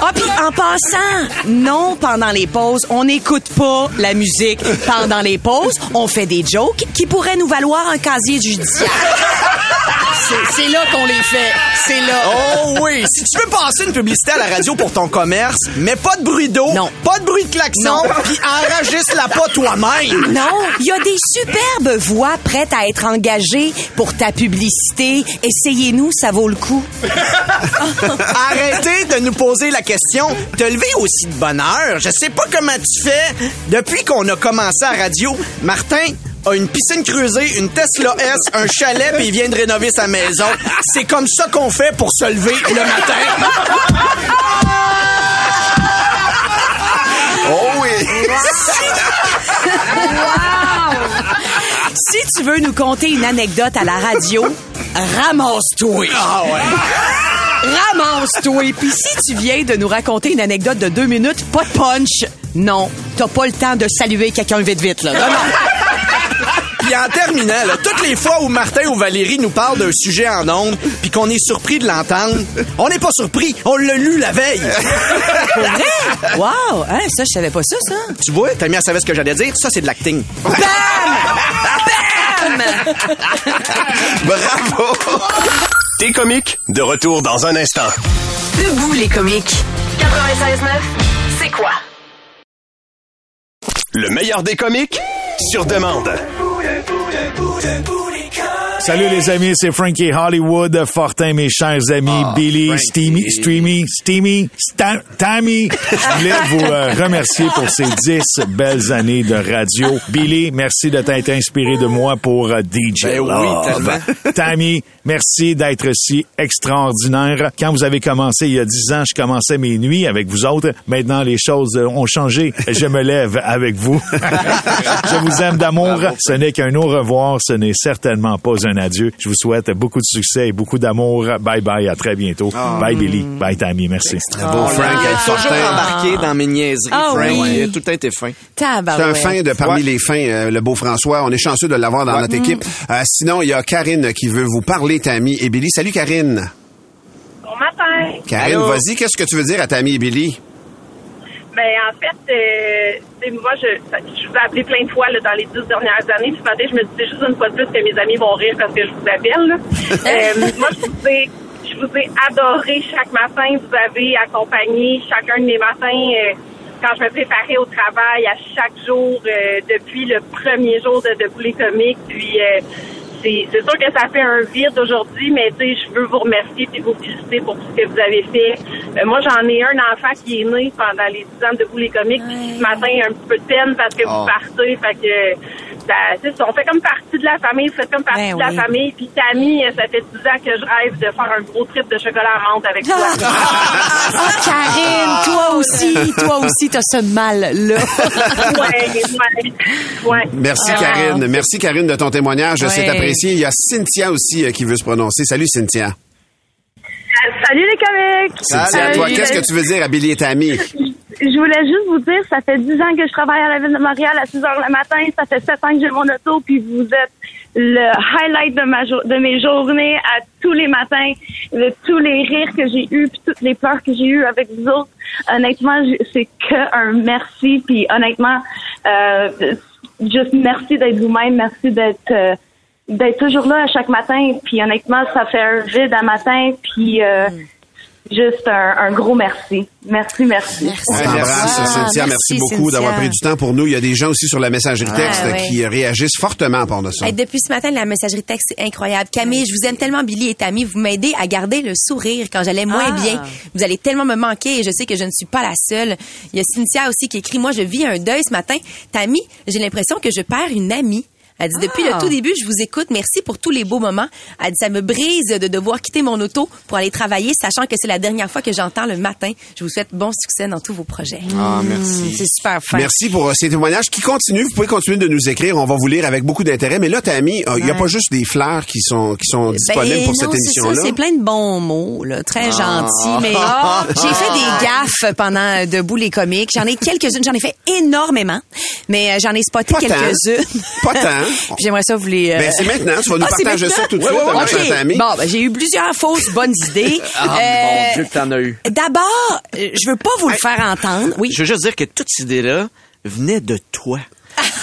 Speaker 3: Ah, puis en passant, non, pendant les pauses, on n'écoute pas la musique. Pendant les pauses, on fait des jokes qui pourraient nous valoir un casier judiciaire. C'est- là qu'on les fait. C'est là.
Speaker 10: Oh oui! Si tu veux passer une publicité à la radio pour ton commerce, mais pas de bruit d'eau,
Speaker 3: Non.
Speaker 10: pas de bruit de klaxon, puis enregistre-la pas toi-même.
Speaker 3: Non, il y a des superbes voix prêtes à être engagées pour ta publicité. Essayez-nous, ça vaut le coup.
Speaker 10: Arrêtez de nous poser la question. Te lever aussi de bonne heure. Je sais pas comment tu fais. Depuis qu'on a commencé à radio, Martin a une piscine creusée, une Tesla S, un chalet, puis il vient de rénover sa maison. C'est comme ça qu'on fait pour se lever le matin.
Speaker 2: Oh oui!
Speaker 3: Si tu veux nous conter une anecdote à la radio, ramasse-toi.
Speaker 10: Ah ouais.
Speaker 3: Ramasse-toi. Puis si tu viens de nous raconter une anecdote de deux minutes, pas de punch. Non, t'as pas le temps de saluer quelqu'un vite vite là. Non, non.
Speaker 10: Puis en terminant, là, toutes les fois où Martin ou Valérie nous parlent d'un sujet en ondes, puis qu'on est surpris de l'entendre, on n'est pas surpris, on l'a lu la veille.
Speaker 3: Vrai? Wow, hein, ça je savais pas ça ça.
Speaker 10: tu vois, elle savait ce que j'allais dire. Ça, c'est de l'acting.
Speaker 3: Bam!
Speaker 2: Bravo!
Speaker 4: T'es comique, de retour dans un instant.
Speaker 5: Debout les comiques. 96.9, c'est quoi?
Speaker 4: Le meilleur des comiques, sur demande.
Speaker 12: good 不 Salut les amis, c'est Frankie Hollywood, Fortin, mes chers amis, Billy,
Speaker 2: Frankie.
Speaker 12: Steamy, Streamy, Steamy, Tammy. Je voulais vous euh, remercier pour ces dix belles années de radio. Billy, merci de t'être inspiré de moi pour euh, DJ
Speaker 10: Ben oui,
Speaker 12: Love.
Speaker 10: tellement.
Speaker 12: Tammy, merci d'être si extraordinaire. Quand vous avez commencé il y a dix ans, je commençais mes nuits avec vous autres. Maintenant, les choses euh, ont changé. Je me lève avec vous. je vous aime d'amour. Ce n'est qu'un au revoir. Ce n'est certainement pas un adieu. Je vous souhaite beaucoup de succès et beaucoup d'amour. Bye bye. À très bientôt. Bye Billy. Bye Tammy. Merci.
Speaker 2: Beau Frank,
Speaker 10: Il
Speaker 2: euh,
Speaker 10: est toujours embarqué dans mes niaiseries,
Speaker 3: Ah
Speaker 10: Frank.
Speaker 3: oui.
Speaker 10: Il a tout le temps été fin.
Speaker 2: C'est un fin de parmi les fins, euh, le beau François. On est chanceux de l'avoir dans notre équipe. Euh, sinon, il y a Karine qui veut vous parler, Tammy et Billy. Salut, Karine.
Speaker 13: Bon matin.
Speaker 2: Karine, vas-y, qu'est-ce que tu veux dire à Tammy et Billy?
Speaker 13: Ben en fait, euh, moi je, je vous ai appelé plein de fois là, dans les dix dernières années. Ce matin, je me disais juste une fois de plus que mes amis vont rire parce que je vous appelle. là. Euh, moi, je vous ai, je vous ai adoré chaque matin. Vous avez accompagné chacun de mes matins. euh, quand je me préparais au travail à chaque jour depuis le premier jour de Debout les comiques. Puis c'est sûr que ça fait un vide aujourd'hui, mais tu sais, je veux vous remercier et vous féliciter pour tout ce que vous avez fait. Euh, moi, j'en ai un enfant qui est né pendant les 10 ans de Debout les comiques. Puis ce matin, un petit peu de peine parce que vous
Speaker 10: Oh.
Speaker 13: partez. Fait que ça, on fait comme partie de la famille, vous faites comme partie
Speaker 3: Ben
Speaker 13: de la famille. Puis Tammy, euh, ça fait 10 ans que je rêve de faire un gros trip de chocolat à menthe avec toi.
Speaker 3: Ah, Karine, toi aussi, toi aussi, t'as ce mal-là.
Speaker 13: ouais, ouais, ouais.
Speaker 2: Merci,
Speaker 3: Ah.
Speaker 2: Karine. Merci, Karine, de ton témoignage.
Speaker 3: Ouais.
Speaker 2: C'est apprécié. Il y a Cynthia aussi euh, qui veut se prononcer. Salut, Cynthia.
Speaker 13: Euh, Salut les comiques!
Speaker 2: Cynthia,
Speaker 13: Euh,
Speaker 2: toi, qu'est-ce que tu veux dire à Billy et Tammy?
Speaker 13: Je voulais juste vous dire, ça fait 10 ans que je travaille à la ville de Montréal à 6 heures le matin. Ça fait 7 ans que j'ai mon auto, puis vous êtes le highlight de ma jour- de mes journées à tous les matins, de tous les rires que j'ai eus, puis toutes les pleurs que j'ai eues avec vous autres. Honnêtement, c'est que un merci, puis honnêtement, euh, juste merci d'être vous-même, merci d'être euh, d'être toujours là à chaque matin. Puis honnêtement, ça fait un vide à matin, puis euh, juste un, un gros merci. Merci, merci.
Speaker 2: On t'embrasse,
Speaker 3: Ah,
Speaker 2: Cynthia. Merci,
Speaker 3: merci,
Speaker 2: beaucoup d'avoir pris du temps pour nous. Il y a des gens aussi sur la messagerie texte
Speaker 6: ouais.
Speaker 2: qui réagissent fortement de ça.
Speaker 6: Hey, depuis ce matin, la messagerie texte, c'est incroyable. Camille, je vous aime tellement, Billy et Tammy. Vous m'aidez à garder le sourire quand j'allais moins
Speaker 3: Ah.
Speaker 6: bien. Vous allez tellement me manquer et je sais que je ne suis pas la seule. Il y a Cynthia aussi qui écrit, moi, je vis un deuil ce matin. Tammy, j'ai l'impression que je perds une amie. Elle dit, depuis
Speaker 3: Ah.
Speaker 6: le tout début, je vous écoute. Merci pour tous les beaux moments. Elle dit, ça me brise de devoir quitter mon auto pour aller travailler, sachant que c'est la dernière fois que j'entends le matin. Je vous souhaite bon succès dans tous vos projets.
Speaker 2: Ah, merci.
Speaker 3: C'est super fin.
Speaker 2: Merci pour euh, ces témoignages qui continuent. Vous pouvez continuer de nous écrire. On va vous lire avec beaucoup d'intérêt. Mais là, Tammy, euh, il n'y a pas juste des fleurs qui sont, qui sont disponibles
Speaker 3: Ben,
Speaker 2: pour
Speaker 3: non,
Speaker 2: cette émission-là.
Speaker 3: C'est plein de bons mots, là, très
Speaker 2: Ah.
Speaker 3: gentils. Mais ah, j'ai fait des gaffes pendant euh, Debout les comiques. J'en ai quelques-unes, j'en ai fait énormément, mais j'en ai spoté quelques-unes.
Speaker 2: Pas tant.
Speaker 3: Puis J'aimerais ça vous les. euh,
Speaker 2: Ben, c'est maintenant. Tu vas nous
Speaker 3: Ah,
Speaker 2: partager ça tout de suite,
Speaker 3: ouais,
Speaker 2: ma
Speaker 3: ok.
Speaker 2: chère Tammy.
Speaker 3: Bon, ben, j'ai eu plusieurs fausses bonnes idées.
Speaker 10: Ah,
Speaker 3: Euh,
Speaker 10: mon Dieu que t'en as eu.
Speaker 3: D'abord, euh, je veux pas vous le faire entendre. Oui.
Speaker 10: Je veux juste dire que toute cette idée-là venait de toi.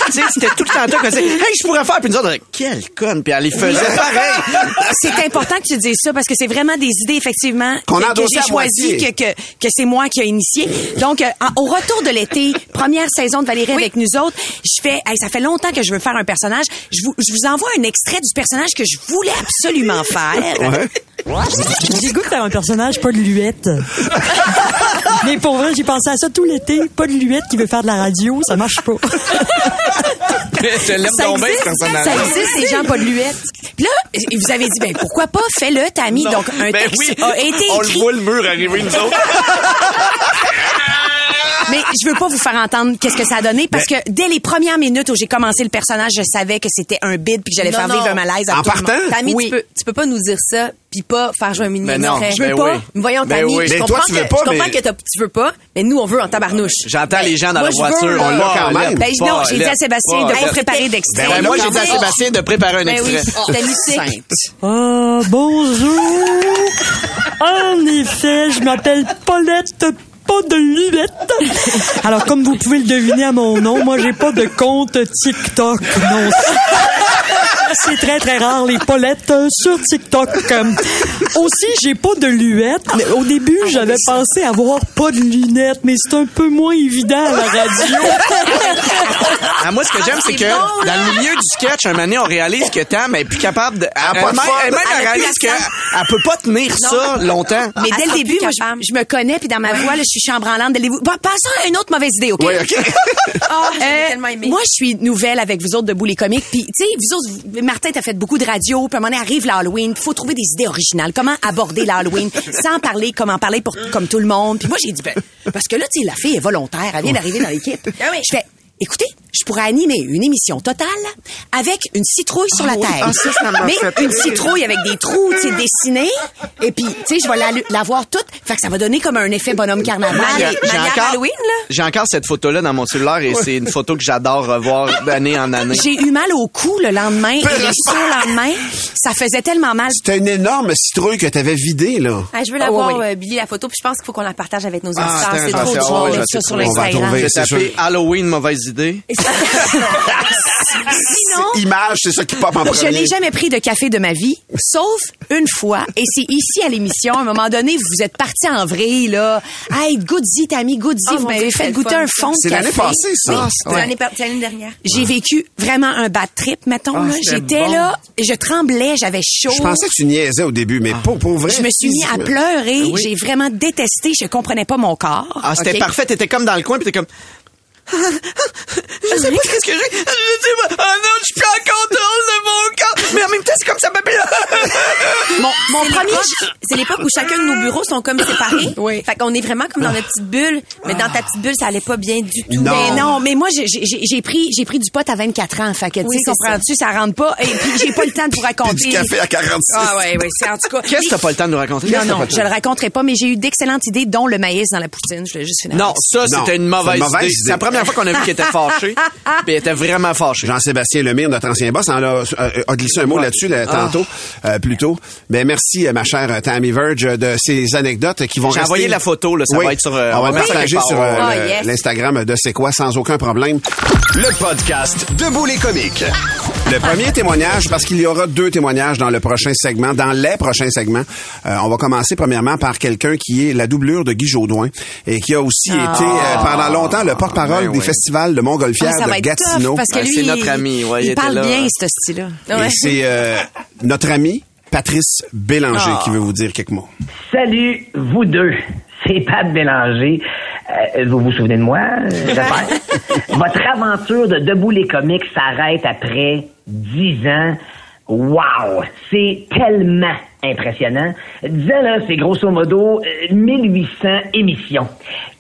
Speaker 10: Tu sais, c'était tout le temps toi qui disait, hey, je pourrais faire, puis nous autres, quelle conne, puis elle les faisait pareil.
Speaker 3: C'est important que tu dises ça parce que c'est vraiment des idées effectivement
Speaker 10: Qu'on a
Speaker 3: que, j'ai
Speaker 10: à
Speaker 3: choisi
Speaker 10: moitié.
Speaker 3: que, que, que c'est moi qui a initié. Donc euh, en- au retour de l'été, première saison de Valérie avec nous autres, je fais hey, ça fait longtemps que je veux faire un personnage. Je vous je vous envoie un extrait du personnage que je voulais absolument faire.
Speaker 14: J'ai goût de faire un personnage pas de luette. Mais pour vrai, j'ai pensé à ça tout l'été. Pas de luette qui veut faire de la radio, ça marche pas.
Speaker 10: je l'aime bien, ce
Speaker 3: existe,
Speaker 10: personnage.
Speaker 3: ça existe, les gens pas de luette. Puis là, vous avez dit, ben pourquoi pas, fais-le, Tammy. Donc, un
Speaker 10: ben
Speaker 3: texte
Speaker 10: oui,
Speaker 3: a été
Speaker 10: on le voit le mur arriver, nous autres.
Speaker 3: Mais je veux pas vous faire entendre qu'est-ce que ça a donné parce que dès les premières minutes où j'ai commencé le personnage, je savais que c'était un bid puis que j'allais faire
Speaker 6: non.
Speaker 3: vivre un malaise à tout le monde.
Speaker 6: Tammy,
Speaker 3: oui.
Speaker 6: tu, peux, tu peux pas nous dire ça puis pas faire jouer un mini
Speaker 10: Ben non, je veux Ben pas. oui.
Speaker 6: Voyons,
Speaker 10: Ben
Speaker 6: Tammy,
Speaker 10: oui.
Speaker 6: je
Speaker 10: Mais
Speaker 6: comprends
Speaker 10: toi, tu veux
Speaker 6: que,
Speaker 10: pas,
Speaker 6: je comprends
Speaker 10: mais-
Speaker 6: que tu veux pas, mais nous, on veut en tabarnouche.
Speaker 10: J'entends les gens dans
Speaker 6: moi,
Speaker 10: la voiture.
Speaker 2: On l'a quand même.
Speaker 3: Ben, non, j'ai dit à Sébastien de préparer d'extrait.
Speaker 10: Ben, moi, j'ai dit à
Speaker 3: Oh.
Speaker 10: Sébastien de préparer un
Speaker 6: Ben oui,
Speaker 10: extrait.
Speaker 6: c'était musique.
Speaker 14: Ah, bonjour. En effet, je m'appelle Paulette pas de lunettes. Alors, comme vous pouvez le deviner à mon nom, moi, j'ai pas de compte TikTok. Non. C'est très, très rare, les Paulettes euh, sur TikTok. Euh, Aussi, j'ai pas de lunettes. Au début, j'avais pensé avoir pas de lunettes, mais c'est un peu moins évident à la radio.
Speaker 10: Ah, moi, ce que j'aime, c'est que dans le milieu du sketch, un moment donné, on réalise que Tam est plus capable de.
Speaker 2: a pas de
Speaker 10: elle- elle- même,
Speaker 3: Elle
Speaker 10: elle réalise qu'elle peut pas tenir ça longtemps.
Speaker 3: Mais dès
Speaker 6: Elle
Speaker 3: le début, moi, je, je me connais, puis dans ma voix, là, je suis chambranlante. Dès le début. Bon, passons à une autre mauvaise idée, OK?
Speaker 2: Oui, OK.
Speaker 6: Ah, j'ai
Speaker 3: Euh,
Speaker 6: tellement aimé.
Speaker 3: moi, je suis nouvelle avec vous autres de les comiques. Puis, tu sais, vous autres, vous- Martin, t'as fait beaucoup de radio. Puis, à un moment donné, arrive l'Halloween. Il faut trouver des idées originales. Comment aborder l'Halloween? Sans parler, comment parler pour, comme tout le monde. Puis moi, j'ai dit, ben, parce que là, tu sais, la fille est volontaire. Elle vient d'arriver dans l'équipe.
Speaker 6: Ah oui.
Speaker 3: Je fais, écoutez, je pourrais animer une émission totale avec une citrouille sur la
Speaker 10: Ah oui.
Speaker 3: tête.
Speaker 10: Ah, ça, ça m'a
Speaker 3: Mais
Speaker 10: fait
Speaker 3: une
Speaker 10: rire.
Speaker 3: citrouille avec des trous, tu sais, dessinés. Et puis, tu sais, je vais la, la voir toute. Fait que ça va donner comme un effet bonhomme carnaval.
Speaker 10: J'ai encore,
Speaker 6: Halloween, là?
Speaker 10: j'ai encore cette photo-là dans mon cellulaire et c'est une photo que j'adore revoir d'année en année.
Speaker 3: J'ai eu mal au cou le lendemain et le surlendemain, ça faisait tellement mal.
Speaker 2: C'était une énorme citrouille que t'avais vidée, là.
Speaker 6: Ah, je veux la
Speaker 3: Ah,
Speaker 6: voir,
Speaker 3: oui,
Speaker 6: euh, Billy, la photo, puis je pense qu'il faut qu'on la partage avec nos
Speaker 10: Ah,
Speaker 6: auditeurs.
Speaker 10: c'est
Speaker 6: c'est trop
Speaker 10: affaire.
Speaker 6: drôle.
Speaker 3: Ça sur
Speaker 10: trouver.
Speaker 2: On va
Speaker 3: l'Instagram.
Speaker 2: c'est.
Speaker 10: Halloween, mauvaise idée.
Speaker 3: Sinon,
Speaker 2: Image, c'est ça qui pop en
Speaker 3: je
Speaker 2: premier.
Speaker 3: n'ai jamais pris de café de ma vie, sauf une fois. Et c'est ici à l'émission, à un moment donné, vous êtes parti en vrille, là. Hey, Goody, Tammy, Goody,
Speaker 6: Oh,
Speaker 3: vous m'avez fait goûter un fond de
Speaker 2: C'est l'année passée, ça.
Speaker 3: Oui,
Speaker 2: Ah,
Speaker 6: C'est
Speaker 3: ouais.
Speaker 6: l'année par- c'est l'année dernière.
Speaker 3: J'ai vécu vraiment un bad trip, mettons.
Speaker 10: Ah,
Speaker 3: J'étais
Speaker 10: bon.
Speaker 3: là, je tremblais, j'avais chaud.
Speaker 2: Je pensais que tu niaisais au début, mais pas pour vrai.
Speaker 3: Je me suis mis à pleurer.
Speaker 10: Oui.
Speaker 3: J'ai vraiment détesté. Je comprenais pas mon corps.
Speaker 10: Ah, c'était
Speaker 3: OK?
Speaker 10: parfait. T'étais comme dans le coin, puis t'es comme. Je sais pas qu'est-ce que j'ai. Je sais pas. Ah non, je suis plus en contrôle de mon corps. Mais en même temps, c'est comme ça m'appelle.
Speaker 3: Mon, mon premier...
Speaker 6: C'est l'époque où chacun de nos bureaux sont comme séparés.
Speaker 3: Oui.
Speaker 6: Fait qu'on est vraiment comme dans notre petite bulle. Mais dans ta petite bulle, ça allait pas bien du tout.
Speaker 2: Non.
Speaker 3: Ben non, mais moi j'ai- pris j'ai pris du pot à 24 ans, fait que tu
Speaker 6: Oui,
Speaker 3: sais
Speaker 6: c'est
Speaker 3: comprends-tu, ça. rentre pas et puis j'ai pas le temps de vous raconter.
Speaker 2: Puis du café à 46.
Speaker 3: Ah ouais ouais, c'est en tout cas.
Speaker 10: Qu'est-ce que t'as pas le temps de nous raconter?
Speaker 3: Non non, je le raconterai pas mais j'ai eu d'excellentes idées dont le maïs dans la poutine, je voulais juste.
Speaker 10: Non, ça, c'était une
Speaker 2: c'est
Speaker 10: mauvaise,
Speaker 2: une mauvaise
Speaker 10: idée. Première fois qu'on a vu qu'elle était fâchée. puis elle était vraiment fâchée.
Speaker 2: Jean-Sébastien Lemire, notre ancien boss, en a, euh, a glissé un mot là-dessus là,
Speaker 10: Ah.
Speaker 2: tantôt, euh, plus tôt. Ben, merci, euh, ma chère euh, Tammy Verge, de ces anecdotes qui vont
Speaker 10: J'ai
Speaker 2: rester...
Speaker 10: envoyé la photo, là, ça va être sur, euh,
Speaker 2: on va
Speaker 10: ça
Speaker 2: partager sur euh,
Speaker 6: Oh, yes.
Speaker 2: l'Instagram de C'est quoi, sans aucun problème.
Speaker 4: Le podcast Debout les comiques.
Speaker 2: Le premier témoignage, parce qu'il y aura deux témoignages dans le prochain segment, dans les prochains segments. Euh, on va commencer premièrement par quelqu'un qui est la doublure de Guy Jodoin et qui a aussi été euh, pendant longtemps le porte-parole
Speaker 10: Ben
Speaker 2: des festivals de Montgolfière
Speaker 3: Ah,
Speaker 2: de Gatineau.
Speaker 3: tough parce que
Speaker 10: Ah,
Speaker 3: lui
Speaker 10: c'est notre ami, ouais, il
Speaker 3: il
Speaker 10: était
Speaker 3: parle
Speaker 10: là.
Speaker 3: bien ce style-là.
Speaker 2: Et c'est euh, notre ami Patrice Bélanger qui veut vous dire quelques mots.
Speaker 15: Salut, vous deux. C'est Pat Bélanger. Euh, vous vous souvenez de moi, euh, j'espère? Votre aventure de Debout les comiques s'arrête après dix ans. Wow! C'est tellement impressionnant. Disons, là, c'est grosso modo euh, 1800 émissions.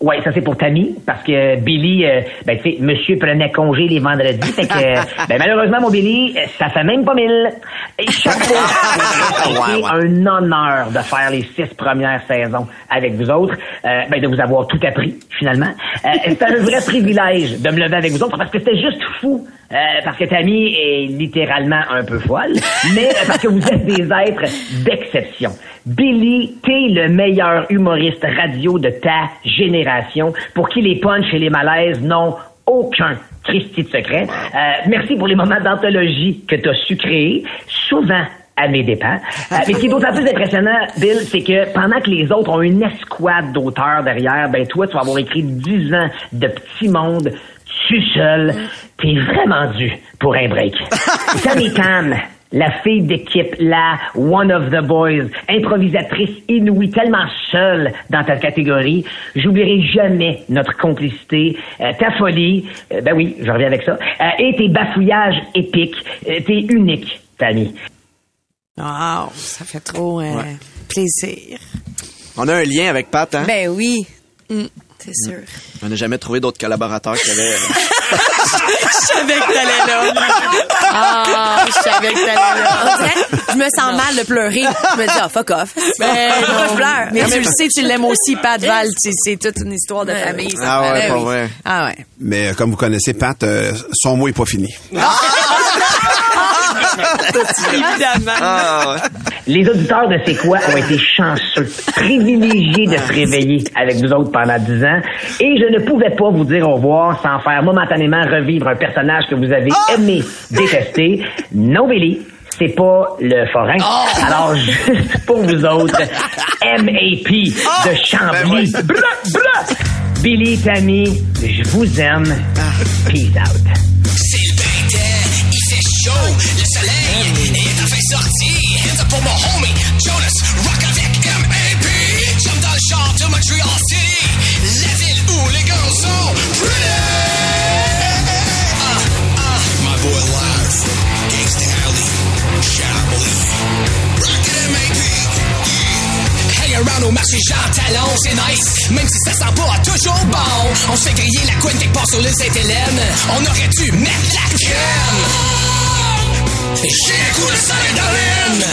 Speaker 15: Ouais, ça c'est pour Tammy, parce que Billy, euh, ben tu sais, monsieur prenait congé les vendredis, fait que, euh, ben malheureusement, mon Billy, euh, ça fait même pas mille. Et chaque fois, été un honneur de faire les six premières saisons avec vous autres, euh, ben de vous avoir tout appris, finalement. Euh, c'était un vrai privilège de me lever avec vous autres, parce que c'était juste fou. Euh, parce que Tammy est littéralement un peu folle, mais euh, parce que vous êtes des êtres d'exception. Billy, t'es le meilleur humoriste radio de ta génération, pour qui les punchs et les malaises n'ont aucun Christy de secret. Euh, merci pour les moments d'anthologie que tu as su créer, souvent à mes dépens. Euh, mais ce qui est d'autant plus impressionnant, Bill, c'est que pendant que les autres ont une escouade d'auteurs derrière, ben toi, tu vas avoir écrit 10 ans de petits mondes tu seul, t'es vraiment dû pour un break. Tammy Tam, la fille d'équipe, la one of the boys, improvisatrice inouïe, tellement seule dans ta catégorie, j'oublierai jamais notre complicité, euh, ta folie, euh, ben oui, je reviens avec ça, euh, et tes bafouillages épiques, Euh, t'es unique, Tammy.
Speaker 3: Wow, ça fait trop euh, plaisir.
Speaker 1: On a un lien avec Pat, hein?
Speaker 6: Ben oui. C'est sûr?
Speaker 1: On n'a jamais trouvé d'autres collaborateurs qui avaient...
Speaker 6: Je savais que t'allais là. Ah, je savais que t'allais là. Dirait, je me sens mal de pleurer. Je me dis, ah, fuck off. Pourquoi je pleure?
Speaker 3: Mais tu le sais, tu l'aimes aussi, Pat Val. C'est- toute une histoire de famille. ça.
Speaker 2: Ah ouais,
Speaker 3: Ben
Speaker 2: pas
Speaker 3: oui.
Speaker 2: vrai.
Speaker 3: Ah ouais.
Speaker 2: Mais euh, comme vous connaissez Pat, euh, son mot est pas fini.
Speaker 3: Évidemment.
Speaker 15: Les auditeurs de C'est quoi ont été chanceux, privilégiés de se réveiller avec vous autres pendant 10 ans. Et je ne pouvais pas vous dire au revoir sans faire momentanément revivre un personnage que vous avez aimé, détesté. Non, Billy. C'est pas le forain. Alors, juste pour vous autres, MAP de Chambly. Blah. Billy, Tammy, je vous aime. Peace out.
Speaker 16: Chaud, le soleil est enfin sorti. Hands up pour mon homie, Jonas, rock avec M.A.P. Jump dans le char de Montreal City, la ville où les girls sont pretty. Ah, ah. My boy Live, Gangsta Alley, Chablis, rock at M.A.P. Around au marché Jean Talon, c'est nice. Même si ça sent pas toujours bon. On se fait griller la couenne quelque part sur l'île Sainte-Hélène. On aurait dû mettre la crème. Coup de Saint-Hélène.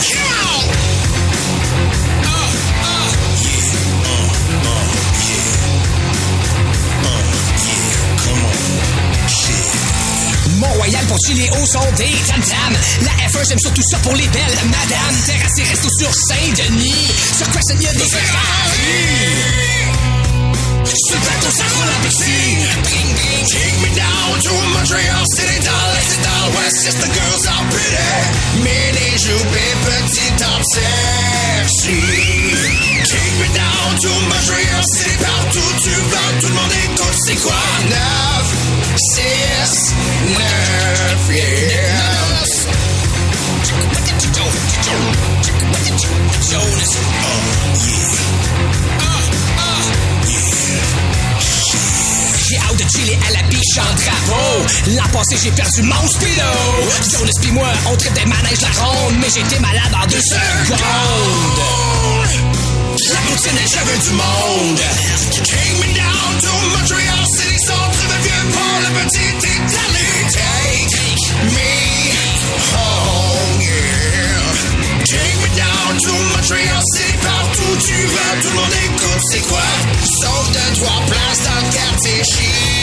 Speaker 16: Mont-Royal pour chiller au son des tam-tam. La F1, j'aime surtout ça pour les belles madames. Terrassé, resto sur Saint-Denis. Sur quoi il y a des Ferrari? Sur le plateau, ça roule en pixie. Bring, bring, take me down to Montreal City. Dans l'Est et dans l'Ouest, yes, the girls are pretty. Mini jupe et petit top sexy. Take me down to Montreal City. Partout tu vas, tout le monde écoute, c'est quoi? 9, 6, 9, yes. Jonas, oh J'ai à la biche en drapeau. L'an passé, j'ai perdu mon speedo. Jonas pis moi, on traite des manèges la ronde, mais j'étais malade en deux secondes. La poutine et cheveux du monde. Take me down to Montreal City, centre de vieux port, le petit Italie. Take me home, yeah. Take me down to Montreal City, partout tu vas, tout le monde écoute, c'est quoi? Sauf de trois places dans le quartier chinois.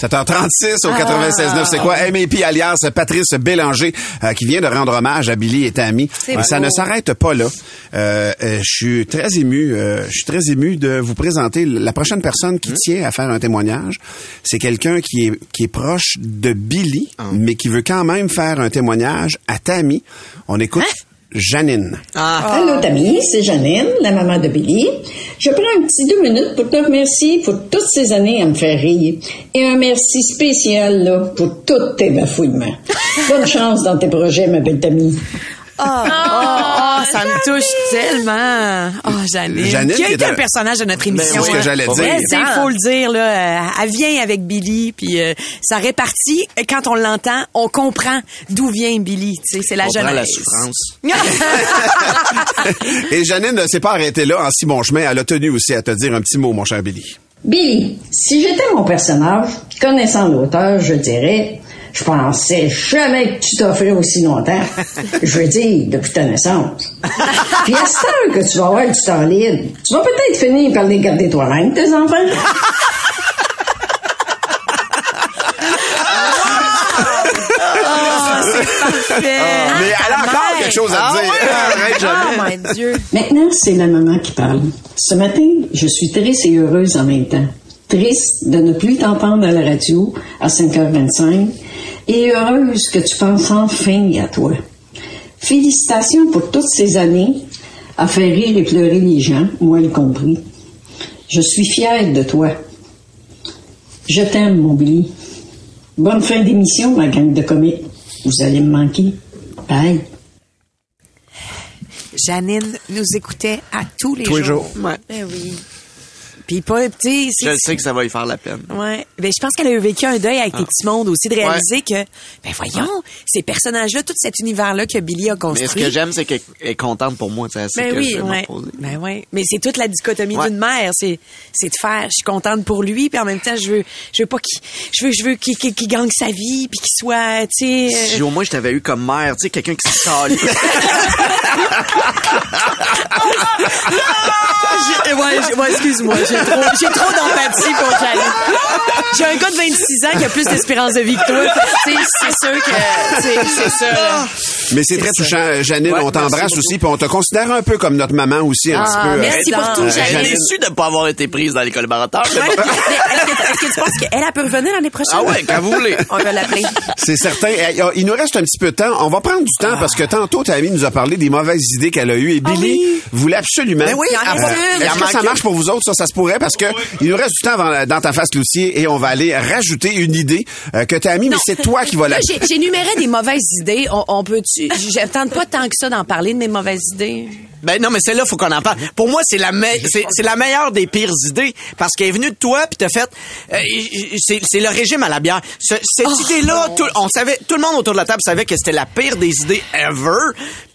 Speaker 2: 7h36 au
Speaker 1: Ah.
Speaker 2: 96.9, c'est quoi? MAP alias Patrice Bélanger euh, qui vient de rendre hommage à Billy et Tammy. Et ça ne s'arrête pas là. Euh, euh, je suis très ému, euh, je suis très ému de vous présenter la prochaine personne qui tient à faire un témoignage. C'est quelqu'un qui est, qui est proche de Billy,
Speaker 1: Ah.
Speaker 2: mais qui veut quand même faire un témoignage à Tammy. On écoute
Speaker 1: Hein?
Speaker 2: Janine.
Speaker 1: Ah.
Speaker 17: Allô, Tammy, c'est Janine, la maman de Billy. Je prends un petit deux minutes pour te remercier pour toutes ces années à me faire rire. Et un merci spécial, là, pour tous tes bafouillements. Bonne chance dans tes projets, ma belle Tammy.
Speaker 3: Oh, oh, oh, ça me touche tellement. Oh, Janine.
Speaker 2: Janine
Speaker 3: qui a
Speaker 2: qui
Speaker 3: été
Speaker 2: est
Speaker 3: un personnage de notre émission.
Speaker 2: Ben, c'est ce que
Speaker 3: hein?
Speaker 2: j'allais dire.
Speaker 3: Mais c'est,
Speaker 6: Ah.
Speaker 3: faut le dire, là. euh, Elle vient avec Billy, puis euh, ça répartit. Et Quand on l'entend, on comprend d'où vient Billy. Tu sais, c'est la jeunesse.
Speaker 10: la souffrance.
Speaker 2: Et Janine ne s'est pas arrêtée là en si bon chemin. Elle a tenu aussi à te dire un petit mot, mon cher Billy.
Speaker 17: Billy, si j'étais mon personnage, connaissant l'auteur, je dirais, je pensais jamais que tu t'offrais aussi longtemps. Je veux dire, depuis ta naissance. Puis à cette heure que tu vas avoir du temps libre, tu vas peut-être finir par les garder toi-même, tes enfants.
Speaker 3: Oh.
Speaker 2: Ah, mais elle a encore quelque chose à
Speaker 3: Ah
Speaker 2: dire.
Speaker 3: Oh, mon Dieu.
Speaker 17: Maintenant, c'est la maman qui parle. Ce matin, je suis triste et heureuse en même temps. Triste de ne plus t'entendre à la radio à 5h25 et heureuse que tu penses enfin à toi. Félicitations pour toutes ces années à faire rire et pleurer les gens, moi y compris. Je suis fière de toi. Je t'aime, mon Billy. Bonne fin d'émission, ma gang de comiques. Vous allez me manquer. Bye.
Speaker 3: Janine nous écoutait à tous les
Speaker 10: Tous les
Speaker 3: jours.
Speaker 10: jours. Ouais.
Speaker 3: Ben oui. Puis pas, tu sais, c'est-
Speaker 10: Je sais que ça va y faire la peine.
Speaker 3: Ouais. Ben, je pense qu'elle a eu vécu un deuil avec
Speaker 10: Ah.
Speaker 3: les petits mondes aussi, de réaliser que, ben voyons, ces personnages-là, tout cet univers-là que Billy a
Speaker 10: Mais
Speaker 3: construit.
Speaker 10: ce que j'aime, c'est qu'elle est contente pour moi. C'est
Speaker 3: Ben
Speaker 10: que
Speaker 3: oui,
Speaker 10: je
Speaker 3: ouais. Ben ouais. Mais c'est toute la dichotomie
Speaker 10: Ouais.
Speaker 3: d'une mère. C'est, c'est de faire, je suis contente pour lui, puis en même temps, je veux, je veux pas qu'il, je veux, je veux qu'il, gagne sa vie, puis qu'il soit, tu sais.
Speaker 10: Si
Speaker 3: euh,
Speaker 10: au moins je t'avais eu comme mère, tu sais, quelqu'un qui se calme.
Speaker 3: Ouais, ouais, excuse-moi, j'ai trop, j'ai trop d'empathie pour Janine. J'ai un gars de 26 ans qui a plus d'espérance de vie que toi. C'est sûr que, c'est, ça, là.
Speaker 2: Mais c'est très touchant, euh, Janine.
Speaker 10: Ouais,
Speaker 2: on t'embrasse
Speaker 10: merci
Speaker 2: aussi, puis on te considère un peu comme notre maman aussi, un
Speaker 3: Ah,
Speaker 2: petit peu.
Speaker 3: merci
Speaker 2: euh,
Speaker 3: pour tout,
Speaker 2: euh,
Speaker 3: Janine.
Speaker 10: J'ai déçu de ne pas avoir été prise dans les collaborateurs. mais
Speaker 3: Ouais, mais est-ce, que, est-ce que tu penses qu'elle, elle peut revenir l'année prochaine?
Speaker 10: Ah ouais, quand vous voulez.
Speaker 3: On va l'appeler.
Speaker 2: C'est certain. Eh, Il nous reste un petit peu de temps. On va prendre du
Speaker 3: Ah.
Speaker 2: temps parce que tantôt, Tammy nous a parlé des mauvaises idées qu'elle a eues et Billy voulait absolument.
Speaker 10: Ben oui,
Speaker 3: Il en reste
Speaker 2: Euh,
Speaker 3: une.
Speaker 2: Est-ce
Speaker 10: en
Speaker 2: que ça marche pour vous autres? Ça, ça se pourrait parce que il nous reste du temps dans ta face, Lucier, et on va aller rajouter une idée euh, que Tammy, mais c'est toi qui vas la...
Speaker 3: J'énumérais des mauvaises idées. On, on peut-tu... J'attends pas tant que ça d'en parler de mes mauvaises idées.
Speaker 10: Ben non, mais celle-là, faut qu'on en parle. Pour moi, c'est la c'est, la meilleure des pires idées parce qu'elle est venue de toi puis t'as fait euh, c'est, le régime à la bière. Ce- cette
Speaker 3: Oh,
Speaker 10: idée-là, tout, on savait, tout le monde autour de la table savait que c'était la pire des idées ever.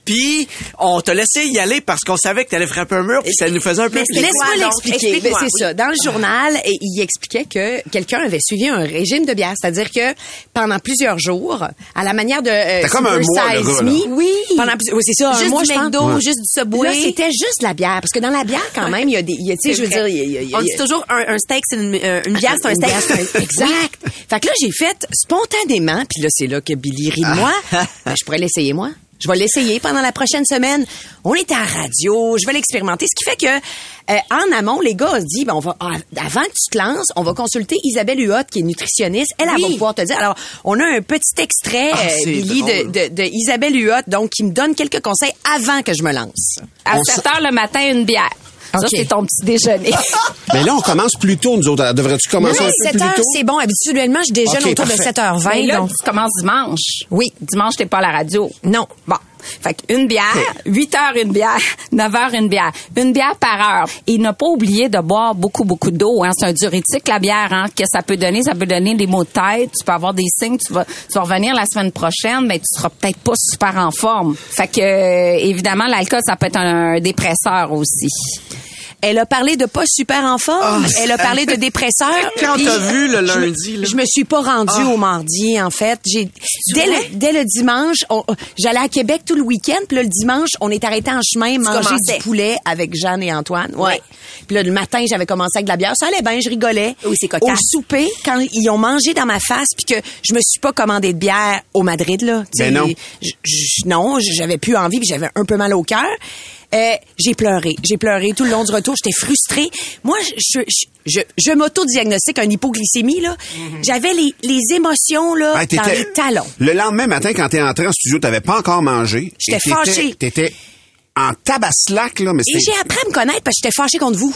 Speaker 10: Puis on t'a laissé y aller parce qu'on savait que t'allais frapper un mur puis ça nous faisait un peu.
Speaker 3: Mais laisse-moi l'expliquer. Ben, c'est
Speaker 6: oui.
Speaker 3: ça. Dans le journal, et il expliquait que quelqu'un avait suivi un régime de bière, c'est-à-dire que pendant plusieurs jours, à la manière de euh,
Speaker 2: comme un mois, le
Speaker 3: Size
Speaker 2: gars.
Speaker 3: Me,
Speaker 6: Oui.
Speaker 3: pendant oui, c'est ça, un
Speaker 6: Juste
Speaker 3: mois,
Speaker 6: du. McDo, juste du Subway.
Speaker 3: Là, c'était juste la bière, parce que dans la bière, quand même, il y a des, il y a, tu sais, je veux dire, il y a- il y a- il y a-
Speaker 6: On dit toujours un, un steak, c'est une, euh, une bière, c'est un steak.
Speaker 3: bière, c'est un- Exact. Fait que là, j'ai fait spontanément, puis là, c'est là que Billy rit de moi. Ben, je pourrais l'essayer, moi. Je vais l'essayer pendant la prochaine semaine. On est à la radio, je vais l'expérimenter. Ce qui fait que, euh, en amont, les gars ont dit, ben, on va, avant que tu te lances, on va consulter Isabelle Huot, qui est nutritionniste. Elle, elle va
Speaker 6: Oui.
Speaker 3: pouvoir te dire. Alors, on a un petit extrait,
Speaker 10: Ah,
Speaker 3: euh,
Speaker 10: c'est
Speaker 3: Billy, de,
Speaker 10: drôle.
Speaker 3: de, de Isabelle Huot, donc, qui me donne quelques conseils avant que je me lance.
Speaker 18: À
Speaker 2: On
Speaker 18: 7 heures le matin, une bière. Ça,
Speaker 3: OK.
Speaker 18: c'est ton petit déjeuner.
Speaker 2: Mais là, on commence plus tôt, nous autres. Devrais-tu commencer
Speaker 3: Non,
Speaker 2: un peu
Speaker 3: 7
Speaker 2: plus
Speaker 3: heures,
Speaker 2: tôt?
Speaker 3: c'est bon. Habituellement, je déjeune autour de
Speaker 2: parfait.
Speaker 3: 7h20.
Speaker 18: Mais là,
Speaker 3: donc-
Speaker 18: tu commences dimanche.
Speaker 3: Oui.
Speaker 18: Dimanche, t'es pas à la radio.
Speaker 3: Non.
Speaker 18: Bon. Fait qu'une bière, 8 heures une bière, 9 heures une bière, une bière par heure. Et ne pas oublier de boire beaucoup, beaucoup d'eau. Hein. C'est un diurétique, la bière. Hein. Que ça peut donner? Ça peut donner des maux de tête. Tu peux avoir des signes. Tu vas, tu vas revenir la semaine prochaine, mais tu seras peut-être pas super en forme. Fait que, euh, évidemment, l'alcool, ça peut être un, un dépresseur aussi.
Speaker 3: Elle a parlé de pas super en forme.
Speaker 1: Ah,
Speaker 3: elle a parlé de dépresseurs.
Speaker 1: Quand t'as vu le
Speaker 3: je me-
Speaker 1: lundi, là?
Speaker 3: Je me suis pas rendue
Speaker 1: Ah.
Speaker 3: au mardi, en fait. J'ai dès le, dès le dimanche, on- j'allais à Québec tout le week-end. Puis là, le dimanche, on est arrêté en chemin manger du poulet avec Jeanne et Antoine. Ouais.
Speaker 6: Ouais.
Speaker 3: Puis là, le matin, j'avais commencé avec de la bière. Ça allait bien, je rigolais.
Speaker 6: Oui, c'est
Speaker 3: Au
Speaker 6: cocasse.
Speaker 3: souper, quand ils ont mangé dans ma face, puis que je me suis pas commandé de bière au Madrid, là.
Speaker 2: Ben non.
Speaker 3: j- j- non, j'avais plus envie, puis j'avais un peu mal au cœur. Euh, j'ai pleuré. J'ai pleuré tout le long du retour. J'étais frustrée. Moi, je, je, je, je m'auto-diagnostique un hypoglycémie, là. J'avais les, les émotions, là,
Speaker 2: Ah,
Speaker 3: dans les talons.
Speaker 2: Le lendemain matin, quand t'es entré en studio, t'avais pas encore mangé.
Speaker 3: J'étais fâchée.
Speaker 2: T'étais en tabaslac, là, mais
Speaker 3: Et
Speaker 2: c'est...
Speaker 3: j'ai appris à me connaître parce que j'étais fâchée contre vous.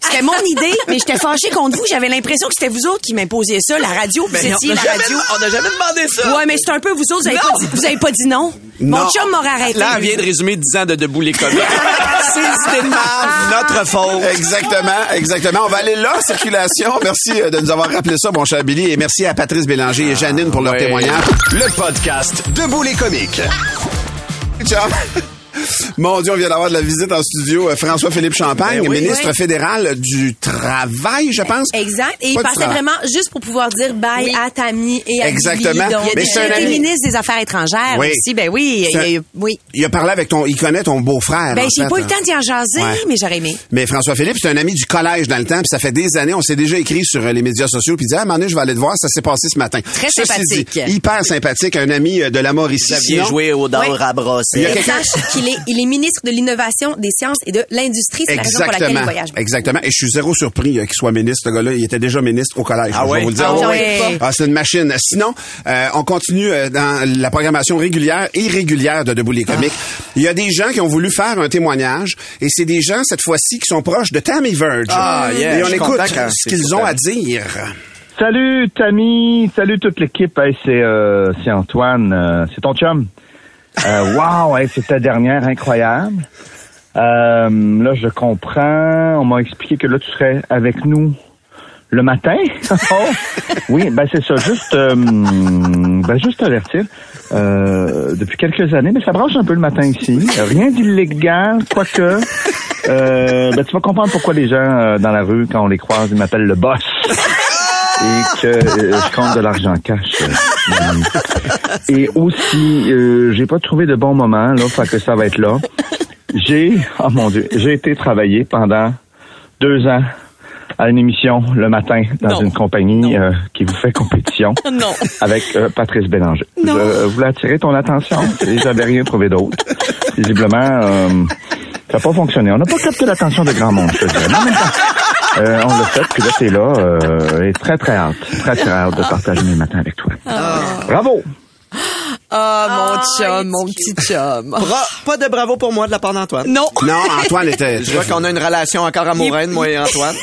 Speaker 3: C'était mon idée, mais j'étais fâchée contre vous. J'avais l'impression que c'était vous autres qui m'imposiez ça, la radio. Vous
Speaker 1: Ben,
Speaker 3: étiez
Speaker 1: on a
Speaker 3: la
Speaker 1: jamais-
Speaker 3: radio.
Speaker 1: on n'a jamais demandé ça.
Speaker 3: Ouais, mais c'est un peu vous autres. Vous avez, pas
Speaker 1: Non.
Speaker 3: dit, vous avez pas dit non. Mon
Speaker 1: Non.
Speaker 3: chum m'aurait arrêté.
Speaker 1: Là, elle vient de résumer 10 ans de Debout les comiques. C'est notre faute.
Speaker 2: Exactement, exactement. On va aller là, circulation. Merci euh, de nous avoir rappelé ça, mon cher Billy. Et merci à Patrice Bélanger et Janine pour leur
Speaker 4: Ouais.
Speaker 2: témoignage.
Speaker 4: Le podcast Debout les comiques.
Speaker 2: Ciao. Mon Dieu, on vient d'avoir de la visite en studio. euh, François-Philippe Champagne,
Speaker 6: Ben oui.
Speaker 2: ministre
Speaker 6: Oui.
Speaker 2: fédéral du Travail, je pense.
Speaker 6: Exact. Et
Speaker 2: Pas
Speaker 6: il passait vraiment juste pour pouvoir dire bye à Tammy et à
Speaker 2: Exactement.
Speaker 6: Donc,
Speaker 2: Mais
Speaker 3: Il a été ministre des Affaires étrangères
Speaker 2: Oui.
Speaker 3: aussi. Ben oui. Il a- oui.
Speaker 2: Il a parlé avec ton... Il connaît ton beau-frère.
Speaker 3: Ben,
Speaker 2: en
Speaker 3: j'ai pas eu
Speaker 2: hein.
Speaker 3: le temps d'y en jaser,
Speaker 2: Ouais.
Speaker 3: mais j'aurais aimé.
Speaker 2: Mais François Philippe, c'est un ami du collège dans le temps, puis ça fait des années, on s'est déjà écrit sur euh, les médias sociaux, puis il dit, ah, à un moment donné, je vais aller te voir, ça s'est passé ce matin.
Speaker 3: Très
Speaker 2: Ceci
Speaker 3: sympathique.
Speaker 2: dit, hyper sympathique, un ami euh, de la Mauricie.
Speaker 1: Vient
Speaker 2: Sinon-
Speaker 1: jouer au dard à brosser.
Speaker 2: Il y a
Speaker 6: Et
Speaker 2: quelqu'un-
Speaker 6: sache est, il est ministre de l'innovation, des sciences et de l'industrie. C'est la raison pour laquelle il
Speaker 2: Exactement.
Speaker 6: voyage.
Speaker 2: Exactement. Et je suis zéro surpris euh, qu'il soit ministre, ce gars-là. Il était déjà ministre au collège.
Speaker 1: Ah
Speaker 2: je
Speaker 1: ouais?
Speaker 2: vais vous le dire.
Speaker 3: Ah ouais.
Speaker 2: oui. Ah, c'est une machine. Sinon, euh, on continue euh, dans la programmation régulière et irrégulière de Debout les comiques. Il y a des gens qui ont voulu faire un témoignage et c'est des gens, cette fois-ci, qui sont proches de Tammy Verge.
Speaker 1: Ah, yeah,
Speaker 2: et on écoute ce qu'ils ont à dire.
Speaker 19: Salut Tammy, salut toute l'équipe. Hey, c'est euh, c'est Antoine, euh, c'est ton chum? Euh, wow, hey, c'est ta dernière incroyable. Euh, là, je comprends. On m'a expliqué que là, tu serais avec nous le matin. Oh, oui, ben c'est ça. Juste, euh, ben juste avertir. Euh, depuis quelques années, mais ça branche un peu le matin ici. Rien d'illégal, quoique. Euh, ben tu vas comprendre pourquoi les gens euh, dans la rue, quand on les croise, ils m'appellent le boss et que euh, je compte de l'argent cash. Euh, et aussi, euh, j'ai pas trouvé de bon moment là, fait que ça va être là. J'ai, oh mon Dieu, j'ai été travailler pendant deux ans à une émission le matin dans
Speaker 3: Non.
Speaker 19: une compagnie euh, qui vous fait compétition
Speaker 3: Non.
Speaker 19: avec euh, Patrice Bélanger.
Speaker 3: Non.
Speaker 19: Je voulais attirer ton attention et j'avais rien trouvé d'autre. Visiblement, euh, ça n'a pas fonctionné. On n'a pas capté l'attention de grand monde, je te dirais. Euh, on l'a fait, puis là, t'es là, euh, et très, très hâte, très, très hâte de partager mes matins avec toi. Bravo!
Speaker 3: Ah, mon chum, mon petit chum.
Speaker 1: Bra- pas de bravo pour moi de la part d'Antoine.
Speaker 3: Non.
Speaker 2: Non, Antoine était...
Speaker 1: Je vois qu'on a une relation encore amoureuse, moi et Antoine.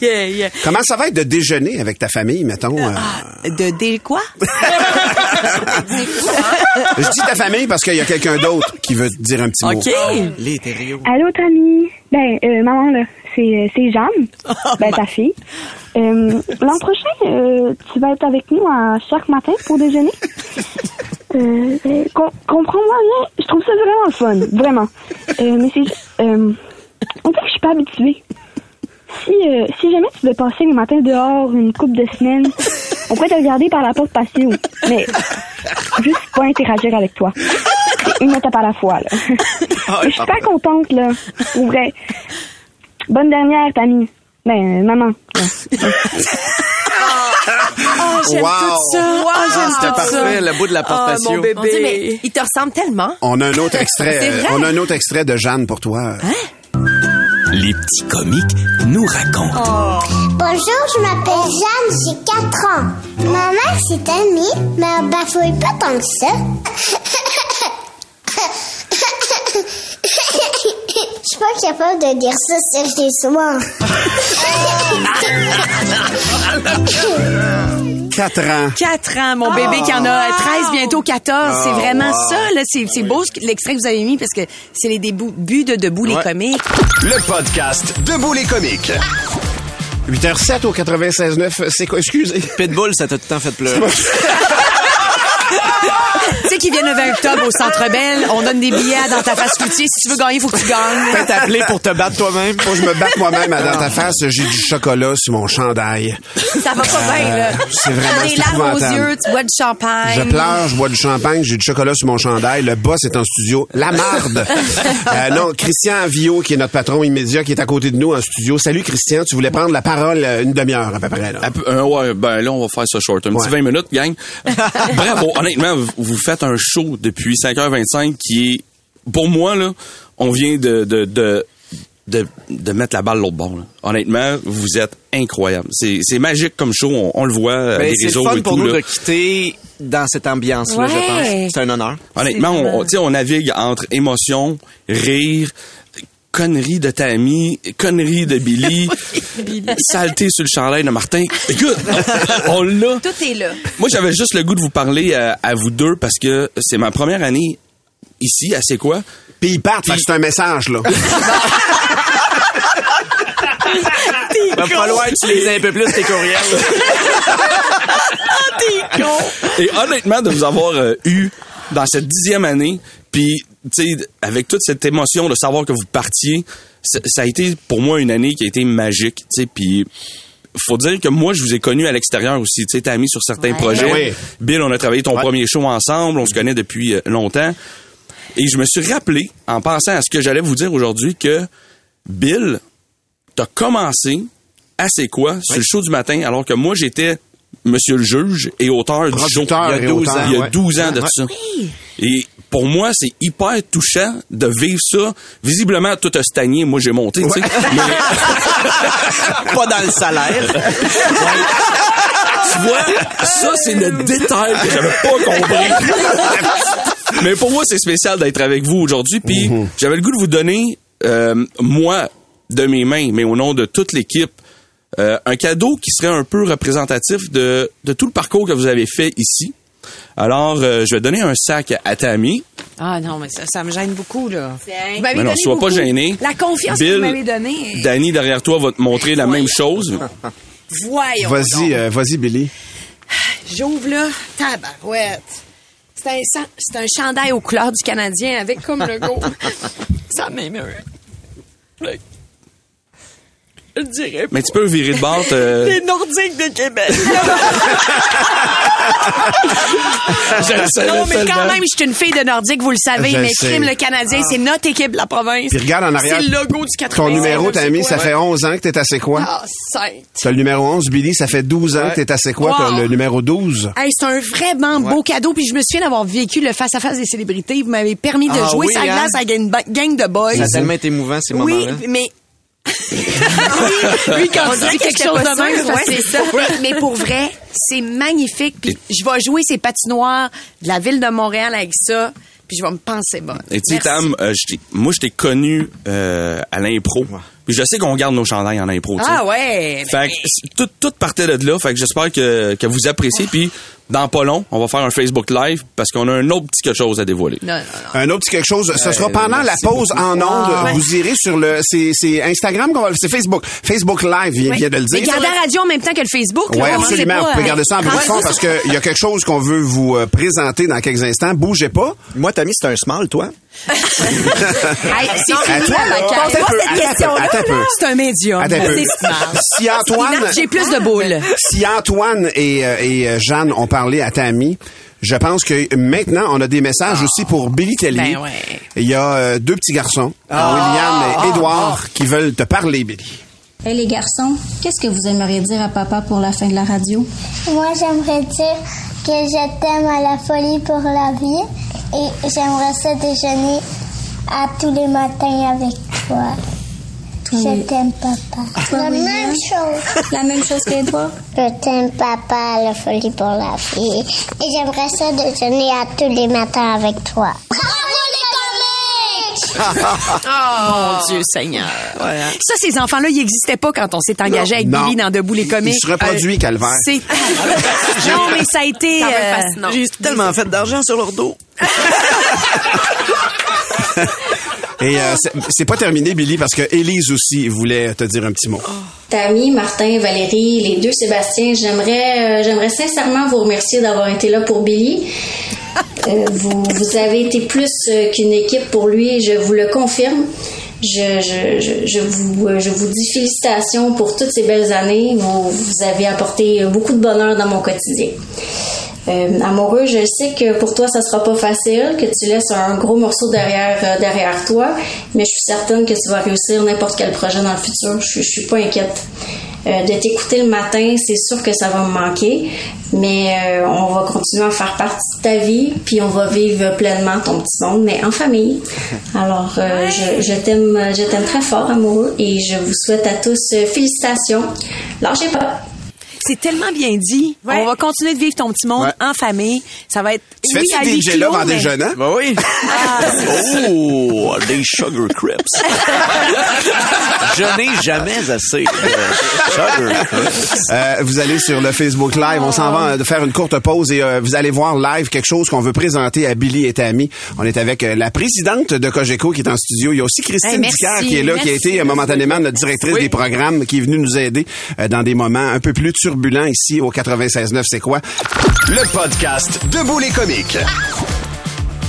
Speaker 3: yeah, yeah.
Speaker 2: Comment ça va être de déjeuner avec ta famille, mettons? euh?
Speaker 3: De dé quoi?
Speaker 2: Je dis ta famille parce qu'il y a quelqu'un d'autre qui veut te dire un petit mot.
Speaker 3: OK.
Speaker 1: Les terrios.
Speaker 20: Allô, Tammy? Ben, euh, maman, là, c'est, euh, c'est Jeanne, ben, ta fille. Euh, l'an prochain, euh, tu vas être avec nous à chaque matin pour déjeuner? Euh, com- comprends-moi bien, je trouve ça vraiment le fun, vraiment. Euh, mais c'est euh, on dirait que je suis pas habituée. Si, euh, si jamais tu veux passer les matins dehors une couple de semaines, on pourrait te regarder par la porte patio. Mais juste pas interagir avec toi. C'est une étape à la fois, là.
Speaker 1: Ah,
Speaker 20: je suis pas contente, là. Pour vrai. Bonne dernière, Tammy. Ben, euh, maman.
Speaker 3: Oh, j'aime
Speaker 2: Wow.
Speaker 3: tout ça. Oh, j'aime
Speaker 1: C'était
Speaker 3: tout ça.
Speaker 1: parfait, le bout de la porte
Speaker 3: Ah,
Speaker 1: patio.
Speaker 3: mon
Speaker 6: mais
Speaker 3: bébé.
Speaker 6: il te ressemble tellement.
Speaker 2: On a un autre extrait. On a un autre extrait de Jeanne pour toi.
Speaker 16: Les petits comiques nous racontent.
Speaker 21: Bonjour, je m'appelle Jeanne, j'ai 4 ans. Ma mère, c'est Annie, mais elle bafouille pas tant que ça. Je suis pas capable de dire ça les soirs.
Speaker 2: Quatre ans.
Speaker 3: 4 ans, mon bébé qui en a 13, bientôt 14. c'est vraiment ça, là. C'est, c'est beau ce que- l'extrait que vous avez mis parce que c'est les débuts buts de Debout les
Speaker 4: Ouais.
Speaker 3: comiques.
Speaker 4: Le podcast Debout les comiques.
Speaker 2: 8h07 au 96.9. C'est quoi? Excusez.
Speaker 1: Pitbull, ça t'a tout le temps fait pleurer.
Speaker 3: tu sais, veux qu'il vienne le 20 octobre au Centre Bell? On donne des billets dans ta face cloutier. Si tu veux gagner, il faut que tu gagnes.
Speaker 10: Peut t'appeler pour te battre toi-même.
Speaker 2: Faut que je me batte moi-même à dans ta face. J'ai du chocolat sur mon chandail.
Speaker 6: Ça va pas bien, là.
Speaker 2: c'est vraiment
Speaker 6: T'as des larmes aux yeux, tu bois du champagne.
Speaker 2: Je pleure, je bois du champagne, j'ai du chocolat sur mon chandail. Le boss est en studio. La marde! Euh, non, Christian Vio, qui est notre patron immédiat, qui est à côté de nous en studio. Salut Christian, tu voulais prendre la parole euh, une demi-heure à peu près. Là.
Speaker 22: Un peu- euh, ouais, ben là, on va faire ça short. Un petit
Speaker 2: Ouais.
Speaker 22: 20 minutes, gang. Bravo. Honnêtement, vous- vous faites un show depuis 5h25 qui est, pour moi, là, on vient de, de, de, de, de mettre la balle l'autre bord. là. Honnêtement, vous êtes incroyable. C'est, c'est magique comme show. On, on le voit à
Speaker 10: Ben,
Speaker 22: des
Speaker 10: c'est le
Speaker 22: réseaux
Speaker 10: fun
Speaker 22: et
Speaker 10: pour
Speaker 22: tout,
Speaker 10: nous
Speaker 22: là.
Speaker 10: de quitter dans cette ambiance-là, je
Speaker 6: Ouais.
Speaker 10: pense. C'est un honneur.
Speaker 22: Honnêtement, on, on, on navigue entre émotion, rire, conneries de Tammy, conneries de Billy, saleté sur le chandail de Martin. Écoute, on l'a.
Speaker 6: Tout est là.
Speaker 22: Moi, j'avais juste le goût de vous parler à, à vous deux parce que c'est ma première année ici, à C'est quoi?
Speaker 2: Puis ils partent, c'est un message, là.
Speaker 10: Va falloir utiliser un peu plus tes courriels.
Speaker 22: Et honnêtement, de vous avoir euh, eu dans cette dixième année, puis, tu sais, avec toute cette émotion de savoir que vous partiez, ça ça a été pour moi une année qui a été magique, tu sais, puis faut dire que moi, je vous ai connu à l'extérieur aussi. Tu sais, t'as mis sur certains
Speaker 2: Ouais.
Speaker 22: projets.
Speaker 2: Ben oui.
Speaker 22: Bill, on a travaillé ton premier show ensemble. On se connaît depuis euh, longtemps. Et je me suis rappelé, en pensant à ce que j'allais vous dire aujourd'hui, que Bill, t'as commencé à C'est quoi sur le show du matin, alors que moi, j'étais Monsieur le juge et auteur du show. Il y
Speaker 2: et
Speaker 22: a 12
Speaker 2: auteur,
Speaker 22: ans. Il y a
Speaker 2: ouais.
Speaker 22: 12 ans de
Speaker 2: Ouais.
Speaker 22: ça. Et pour moi, c'est hyper touchant de vivre ça. Visiblement, tout a stagné. Moi, j'ai monté, tu sais.
Speaker 10: Pas dans le salaire.
Speaker 22: tu vois, ça, c'est le détail que j'avais pas compris. Mais pour moi, c'est spécial d'être avec vous aujourd'hui. Puis, j'avais le goût de vous donner, euh, moi, de mes mains, mais au nom de toute l'équipe, euh, un cadeau qui serait un peu représentatif de, de tout le parcours que vous avez fait ici. Alors, euh, je vais donner un sac à Tammy.
Speaker 3: Ah non, mais ça, ça me gêne beaucoup, là. Vous
Speaker 22: Mais non,
Speaker 3: donné
Speaker 22: sois pas gêné.
Speaker 3: La confiance que
Speaker 22: Bill,
Speaker 3: vous m'avez donnée.
Speaker 22: Danny, derrière toi, va te montrer la même chose.
Speaker 3: Voyons.
Speaker 2: Vas-y, euh, vas-y, Billy.
Speaker 3: J'ouvre là. Tabarouette. C'est un, c'est un chandail aux couleurs du Canadien avec comme logo. ça m'émeut. Je le dirais
Speaker 22: Mais tu peux virer de bord. te-
Speaker 3: Les Nordiques de Québec.
Speaker 22: Je le savais
Speaker 3: non, mais quand
Speaker 22: tellement.
Speaker 3: même, je suis une fille de Nordique, vous le savez,
Speaker 2: Je
Speaker 3: mais
Speaker 2: sais.
Speaker 3: crime le Canadien, c'est notre équipe de la province.
Speaker 2: Puis regarde en arrière.
Speaker 3: C'est le logo du 80.
Speaker 2: Ton numéro, t'as mis, ça fait 11 ans que t'es à C'est quoi?
Speaker 3: Ah, sainte.
Speaker 2: T'as le numéro 11, Billy, ça fait 12 ans que t'es à C'est quoi? T'as
Speaker 3: Wow.
Speaker 2: le numéro 12.
Speaker 3: Hey, c'est un vraiment beau cadeau. Puis je me souviens d'avoir vécu le face-à-face des célébrités. Vous m'avez permis de
Speaker 10: Ah
Speaker 3: jouer
Speaker 10: oui,
Speaker 3: sa
Speaker 10: hein?
Speaker 3: glace avec une gang de boys.
Speaker 10: Ça a tellement été émouvant, ces
Speaker 3: Oui,
Speaker 10: moments-là.
Speaker 3: mais... oui, quand
Speaker 6: On que
Speaker 3: quelque chose de même, c'est
Speaker 6: ouais, ça.
Speaker 3: Mais, mais pour vrai, c'est magnifique. Puis je vais jouer ces patinoires de la ville de Montréal avec ça. Puis je vais me penser bonne.
Speaker 22: Et tu sais. Tam, euh, moi, je t'ai connu euh, à l'impro. Puis je sais qu'on garde nos chandails en impro.
Speaker 3: Ah ouais.
Speaker 22: Fait que tout, tout partait de là. Fait que j'espère que, que vous appréciez. Puis dans pas long, on va faire un Facebook Live parce qu'on a un autre petit quelque chose à dévoiler.
Speaker 3: Non, non,
Speaker 2: Un autre petit quelque chose, ce sera pendant la pause
Speaker 22: beaucoup.
Speaker 2: en ondes.
Speaker 3: Ah, ouais.
Speaker 2: Vous irez sur le, c'est, c'est Instagram qu'on va, c'est Facebook. Facebook Live, il vient de le dire.
Speaker 3: gardez la radio en même temps que le Facebook.
Speaker 2: Oui, absolument.
Speaker 3: pas,
Speaker 2: Vous pouvez garder ça en bruit de fond parce qu'il y a quelque chose qu'on veut vous euh, présenter dans quelques instants. Bougez pas.
Speaker 10: Moi, Tammy, c'est un small, toi.
Speaker 3: Hey, c'est fini C'est un médium.
Speaker 2: Attends un peu.
Speaker 3: C'est smart.
Speaker 2: Si Antoine,
Speaker 3: J'ai plus de boules.
Speaker 2: si Antoine et, euh, et euh, Jeanne ont parlé à Tammy, je pense que maintenant, on a des messages aussi pour Billy Tellier.
Speaker 3: Ben ouais.
Speaker 2: Il y a euh, deux petits garçons,
Speaker 3: Ah.
Speaker 2: William et Édouard, qui veulent te parler, Billy.
Speaker 23: Hey les garçons, qu'est-ce que vous aimeriez dire à papa pour la fin de la radio?
Speaker 21: Moi, j'aimerais dire que je t'aime à la folie pour la vie et j'aimerais ça déjeuner à tous les matins avec toi.
Speaker 23: Toi,
Speaker 21: je t'aime, papa.
Speaker 23: Toi,
Speaker 21: la
Speaker 23: William?
Speaker 21: même chose.
Speaker 23: La même chose qu'Edouard?
Speaker 21: Je t'aime, papa, la folie pour la vie et j'aimerais ça déjeuner à tous les matins avec toi.
Speaker 3: Oh, mon Dieu Seigneur. Ça, ces enfants-là, ils n'existaient pas quand on s'est engagé avec
Speaker 2: Non.
Speaker 3: Billy dans Debout les comiques.
Speaker 2: Il se Calvaire.
Speaker 3: C'est... non, mais ça a été... Euh,
Speaker 6: fascinant.
Speaker 10: J'ai tellement fait d'argent sur leur dos.
Speaker 2: Et euh, c'est- pas terminé, Billy, parce que Élise aussi voulait te dire un petit mot.
Speaker 23: Tammy, Martin, Valérie, les deux Sébastien, j'aimerais euh, j'aimerais sincèrement vous remercier d'avoir été là pour Billy. Euh, vous, avez été plus euh, qu'une équipe pour lui je vous le confirme. Je, je, je, vous, je vous dis félicitations pour toutes ces belles années. Vous, vous avez apporté beaucoup de bonheur dans mon quotidien. Euh, amoureux, je sais que pour toi, ça sera pas facile, que tu laisses un gros morceau derrière, euh, derrière toi, mais je suis certaine que tu vas réussir n'importe quel projet dans le futur. Je, je suis pas inquiète. Euh, de t'écouter le matin, c'est sûr que ça va me manquer, mais euh, on va continuer à faire partie de ta vie, puis on va vivre pleinement ton petit monde, mais en famille. Alors, euh, je, je t'aime, je t'aime très fort, amoureux, et je vous souhaite à tous félicitations. Lâchez pas.
Speaker 3: C'est tellement bien dit. On va continuer de vivre ton petit monde en famille. Ça va être.
Speaker 2: Tu
Speaker 3: oui, huis
Speaker 2: des là
Speaker 3: clos,
Speaker 2: en
Speaker 3: mais-
Speaker 2: déjeunant?
Speaker 10: Ben oui.
Speaker 22: Oh, des sugar crips.
Speaker 10: Je n'ai jamais assez de sugar crips.
Speaker 2: Euh, vous allez sur le Facebook Live. On s'en va de faire une courte pause et euh, vous allez voir live quelque chose qu'on veut présenter à Billy et Tammy. On est avec euh, la présidente de Cogeco qui est en studio. Il y a aussi Christine
Speaker 3: Hey,
Speaker 2: qui est là, qui a été euh, momentanément notre directrice des programmes, qui est venue nous aider euh, dans des moments un peu plus turbulents ici au 96.9. C'est quoi?
Speaker 4: Le podcast Debout les comiques.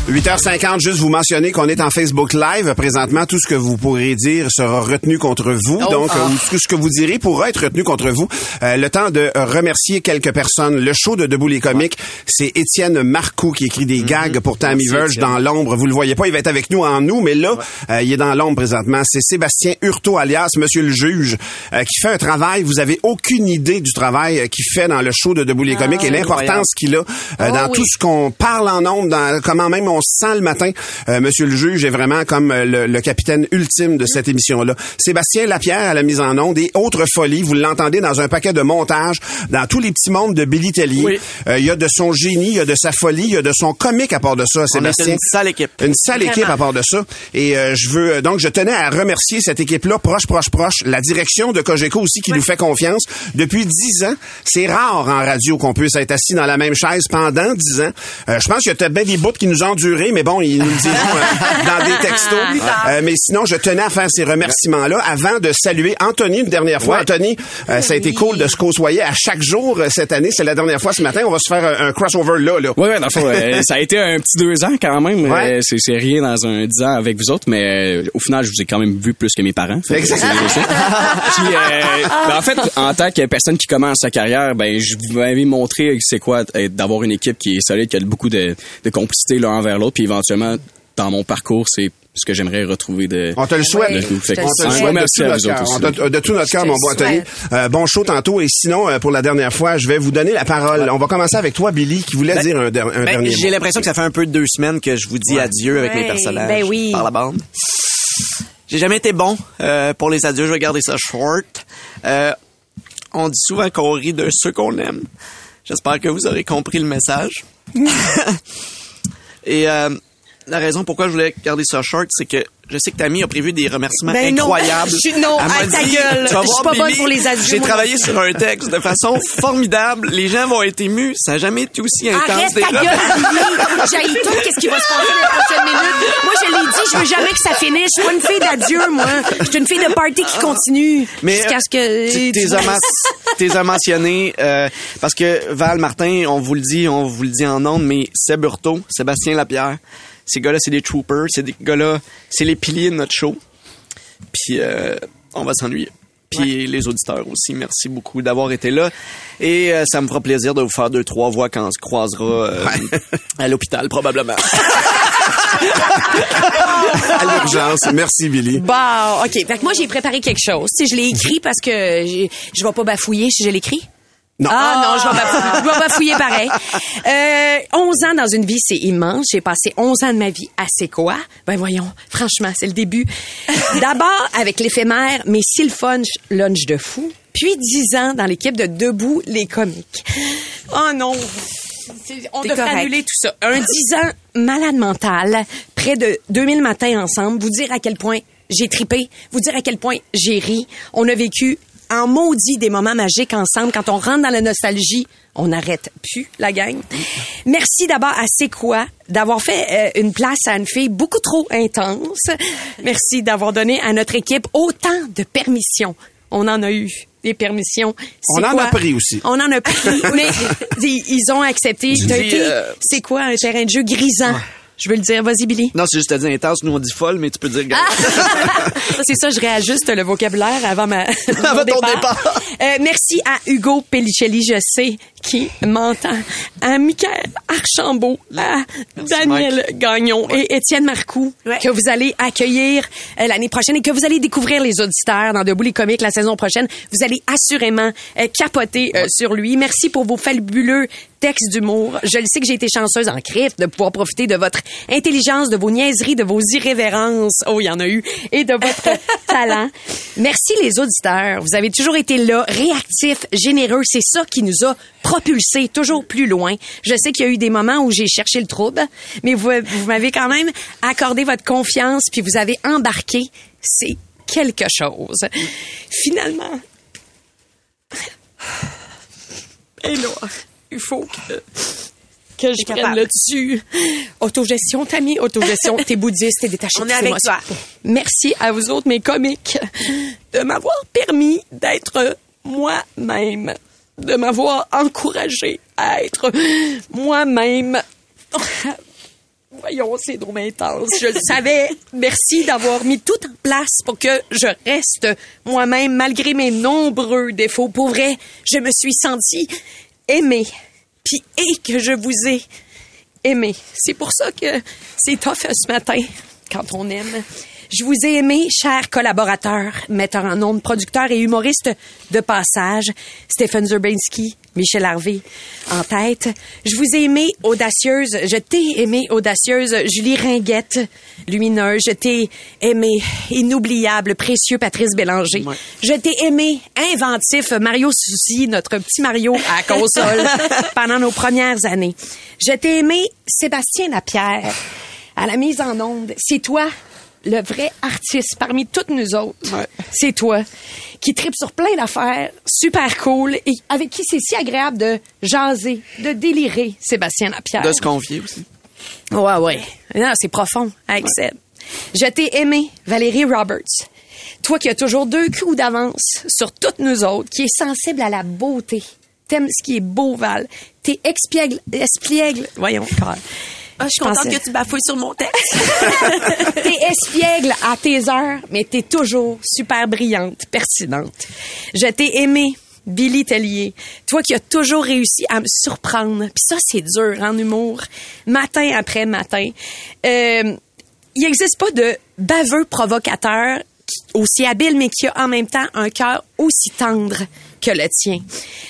Speaker 2: 8h50, juste vous mentionner qu'on est en Facebook Live. Présentement, tout ce que vous pourrez dire sera retenu contre vous.
Speaker 1: Oh,
Speaker 2: Donc,
Speaker 1: ah.
Speaker 2: euh, ou tout ce que vous direz pourra être retenu contre vous. Euh, le temps de remercier quelques personnes. Le show de Debout les comiques, c'est Étienne Marcoux qui écrit des gags pour Tammy Verge dans l'ombre. Vous le voyez pas, il va être avec nous en nous, mais là, euh, il est dans l'ombre présentement. C'est Sébastien Hurtaud, alias Monsieur le juge, euh, qui fait un travail. Vous avez aucune idée du travail qu'il fait dans le show de Debout les comiques et l'importance qu'il a euh, dans tout ce qu'on parle en ondes, dans comment même on se sent le matin. Euh, Monsieur le juge est vraiment comme euh, le, le capitaine ultime de cette émission-là. Sébastien Lapierre à la mise en onde et autre folie. Vous l'entendez dans un paquet de montages, dans tous les petits mondes de Billy Tellier. Euh, Il y a de son génie, il y a de sa folie, il y a de son comique à part de ça,
Speaker 10: On est
Speaker 2: Sébastien.
Speaker 10: une sale équipe.
Speaker 2: Une sale
Speaker 10: Vraiment.
Speaker 2: équipe à part de ça. Et euh, je veux euh, donc je tenais à remercier cette équipe-là, proche, proche, proche. La direction de Cogeco aussi qui nous fait confiance depuis dix ans. C'est rare en radio qu'on puisse être assis dans la même chaise pendant dix ans. Euh, je pense qu'il y a peut-être bien des bouts qui nous ont mais bon, ils nous le diront euh, dans des textos. Euh, mais sinon, je tenais à faire ces remerciements-là avant de saluer Anthony une dernière fois. Anthony, euh, ça a été cool de se côtoyer à chaque jour euh, cette année. C'est la dernière fois ce matin. On va se faire un, un crossover là, là.
Speaker 24: Ouais, ouais, dans le fond, euh, ça a été un petit deux ans quand même.
Speaker 2: Ouais.
Speaker 24: Euh, c'est, c'est rien dans un dix ans avec vous autres, mais euh, au final, je vous ai quand même vu plus que mes parents. Fait
Speaker 2: Exactement.
Speaker 24: Puis, euh, ben, en fait, en tant que personne qui commence sa carrière, ben, je vous avais montré c'est quoi d'avoir une équipe qui est solide, qui a beaucoup de, de complicité l'un envers l'autre, puis éventuellement, dans mon parcours, c'est ce que j'aimerais retrouver de.
Speaker 2: On te le souhaite.
Speaker 24: de
Speaker 2: On te le
Speaker 24: ouais,
Speaker 2: souhaite de
Speaker 24: merci
Speaker 2: tout
Speaker 24: à
Speaker 2: notre
Speaker 24: vous autres
Speaker 2: De tout notre cœur, mon bon Anthony. Euh, bon show tantôt. Et sinon, euh, pour la dernière fois, je vais vous donner la parole. On va commencer avec toi, Billy, qui voulait
Speaker 10: Ben,
Speaker 2: dire un, un
Speaker 10: ben,
Speaker 2: dernier
Speaker 10: J'ai l'impression que ça fait un peu deux semaines que je vous dis adieu avec mes
Speaker 3: Ouais,
Speaker 10: personnages
Speaker 3: ben oui.
Speaker 10: par la bande. J'ai jamais été bon euh, pour les adieux. Je vais garder ça short. Euh, on dit souvent qu'on rit de ceux qu'on aime. J'espère que vous aurez compris le message. Et euh, la raison pourquoi je voulais garder ça short, c'est que je sais que Tammy a prévu des remerciements
Speaker 3: Ben non.
Speaker 10: incroyables.
Speaker 3: Je suis- non,
Speaker 10: m'a
Speaker 3: arrête ta
Speaker 10: dit,
Speaker 3: gueule.
Speaker 10: Tu
Speaker 3: Je suis pas bonne
Speaker 10: Billy,
Speaker 3: pour les adieux,
Speaker 10: J'ai travaillé
Speaker 3: non
Speaker 10: sur un texte de façon formidable. Les gens vont être émus. Ça n'a jamais été aussi intense.
Speaker 3: Arrête
Speaker 10: des
Speaker 3: ta gueule. J'haïs tout qu'est-ce qui va se passer dans les prochaines minutes? Moi, je l'ai dit, je veux jamais que ça finisse. Je suis pas une fille d'adieu, moi. Je suis une fille de party qui continue.
Speaker 10: Mais
Speaker 3: Jusqu'à ce que...
Speaker 10: tu- t'es t'es as mentionné euh, parce que Val Martin, on vous le dit, on vous le dit en ondes, mais Seb Hurtaud, Sébastien Lapierre, ces gars-là, c'est des troopers, c'est des gars-là, c'est les piliers de notre show. Puis euh, on va s'ennuyer. Puis les auditeurs aussi, merci beaucoup d'avoir été là. Et euh, ça me fera plaisir de vous faire deux, trois voix quand on se croisera euh, à l'hôpital, probablement.
Speaker 2: À l'urgence. Merci, Billy.
Speaker 3: Bon, OK. Fait que moi, j'ai préparé quelque chose. Tu sais, je l'ai écrit parce que j'ai- je vais pas bafouiller si je l'écris.
Speaker 2: Non.
Speaker 3: Ah non, je vais bafouiller, je vais bafouiller pareil. Euh, 11 ans dans une vie, c'est immense. J'ai passé 11 ans de ma vie à C'est quoi? Ben voyons, franchement, c'est le début. D'abord avec l'éphémère, mais si le fun lunch de fou. Puis 10 ans dans l'équipe de Debout les comiques. Oh non! On devrait
Speaker 6: correct.
Speaker 3: annuler tout ça. Un 10 ans malade mental, près de 2000 matins ensemble, vous dire à quel point j'ai tripé, vous dire à quel point j'ai ri. On a vécu en maudit des moments magiques ensemble. Quand on rentre dans la nostalgie, on n'arrête plus la gang. Merci d'abord à C'est quoi d'avoir fait euh, une place à une fille beaucoup trop intense. Merci d'avoir donné à notre équipe autant de permission, on en a eu des permissions.
Speaker 2: On en a pris aussi.
Speaker 3: On en a pris, mais ils, ont accepté.
Speaker 10: Euh,
Speaker 3: c'est quoi un terrain de jeu grisant? Je veux le dire. Vas-y, Billy.
Speaker 10: Non, c'est juste à dire intense. Nous, on dit folle, mais tu peux dire...
Speaker 3: c'est ça, je réajuste le vocabulaire avant ma
Speaker 10: Avant
Speaker 3: mon
Speaker 10: ton départ.
Speaker 3: Euh, merci à Hugo Pellicelli, je sais, qui m'entend, à Michael Archambault, à Daniel Gagnon et Étienne Marcoux, que vous allez accueillir euh, l'année prochaine et que vous allez découvrir les auditeurs dans Debout les comiques la saison prochaine. Vous allez assurément euh, capoter euh, sur lui. Merci pour vos fabuleux textes d'humour. Je le sais que j'ai été chanceuse en crif de pouvoir profiter de votre intelligence, de vos niaiseries, de vos irrévérences. Oh, il y en a eu. Et de votre talent. Merci les auditeurs. Vous avez toujours été là, réactifs, généreux. C'est ça qui nous a propulsés toujours plus loin. Je sais qu'il y a eu des moments où j'ai cherché le trouble, mais vous, vous m'avez quand même accordé votre confiance puis vous avez embarqué. C'est quelque chose. Finalement, là, il faut que, que je prenne le dessus. Autogestion, Tammy, autogestion. T'es bouddhiste, t'es détaché.
Speaker 6: On est avec toi.
Speaker 3: Merci à vous autres, mes comiques, de m'avoir permis d'être moi-même, de m'avoir encouragé à être moi-même. Voyons, c'est donc intense. Je le savais. Merci d'avoir mis tout en place pour que je reste moi-même malgré mes nombreux défauts. Pour vrai, je me suis sentie aimée. Puis, et que je vous ai aimé. C'est pour ça que c'est tough euh, ce matin, quand on aime. Je vous ai aimé, chers collaborateurs, metteurs en ondes, producteurs et humoristes de passage, Stephen Zerbinsky, Michel Harvey en tête. Je vous ai aimé, audacieuse, je t'ai aimé, audacieuse, Julie Ringuette, lumineuse, je t'ai aimé, inoubliable, précieux Patrice Bélanger. Je t'ai aimé, inventif, Mario Soucy, notre petit Mario à console, pendant nos premières années. Je t'ai aimé, Sébastien Lapierre, à la mise en onde. C'est toi, le vrai artiste parmi toutes nous autres. C'est toi qui tripe sur plein d'affaires, super cool, et avec qui c'est si agréable de jaser, de délirer, Sébastien Lapierre.
Speaker 10: De se confier aussi.
Speaker 3: Ouais, ouais. Non, c'est profond, avec Seb. Je t'ai aimé, Valérie Roberts. Toi qui as toujours deux coups d'avance sur toutes nous autres, qui est sensible à la beauté. T'aimes ce qui est beau, Val. T'es expiègle, espiègle. Voyons, Carl.
Speaker 6: Ah, je suis contente que tu bafouilles sur mon texte.
Speaker 3: t'es espiègle à tes heures, mais t'es toujours super brillante, pertinente. Je t'ai aimé, Billy Tellier. Toi qui as toujours réussi à me surprendre. Puis ça, c'est dur en humour. Matin après matin. Euh, il n'existe pas de baveux provocateur aussi habile, mais qui a en même temps un cœur aussi tendre que le tien.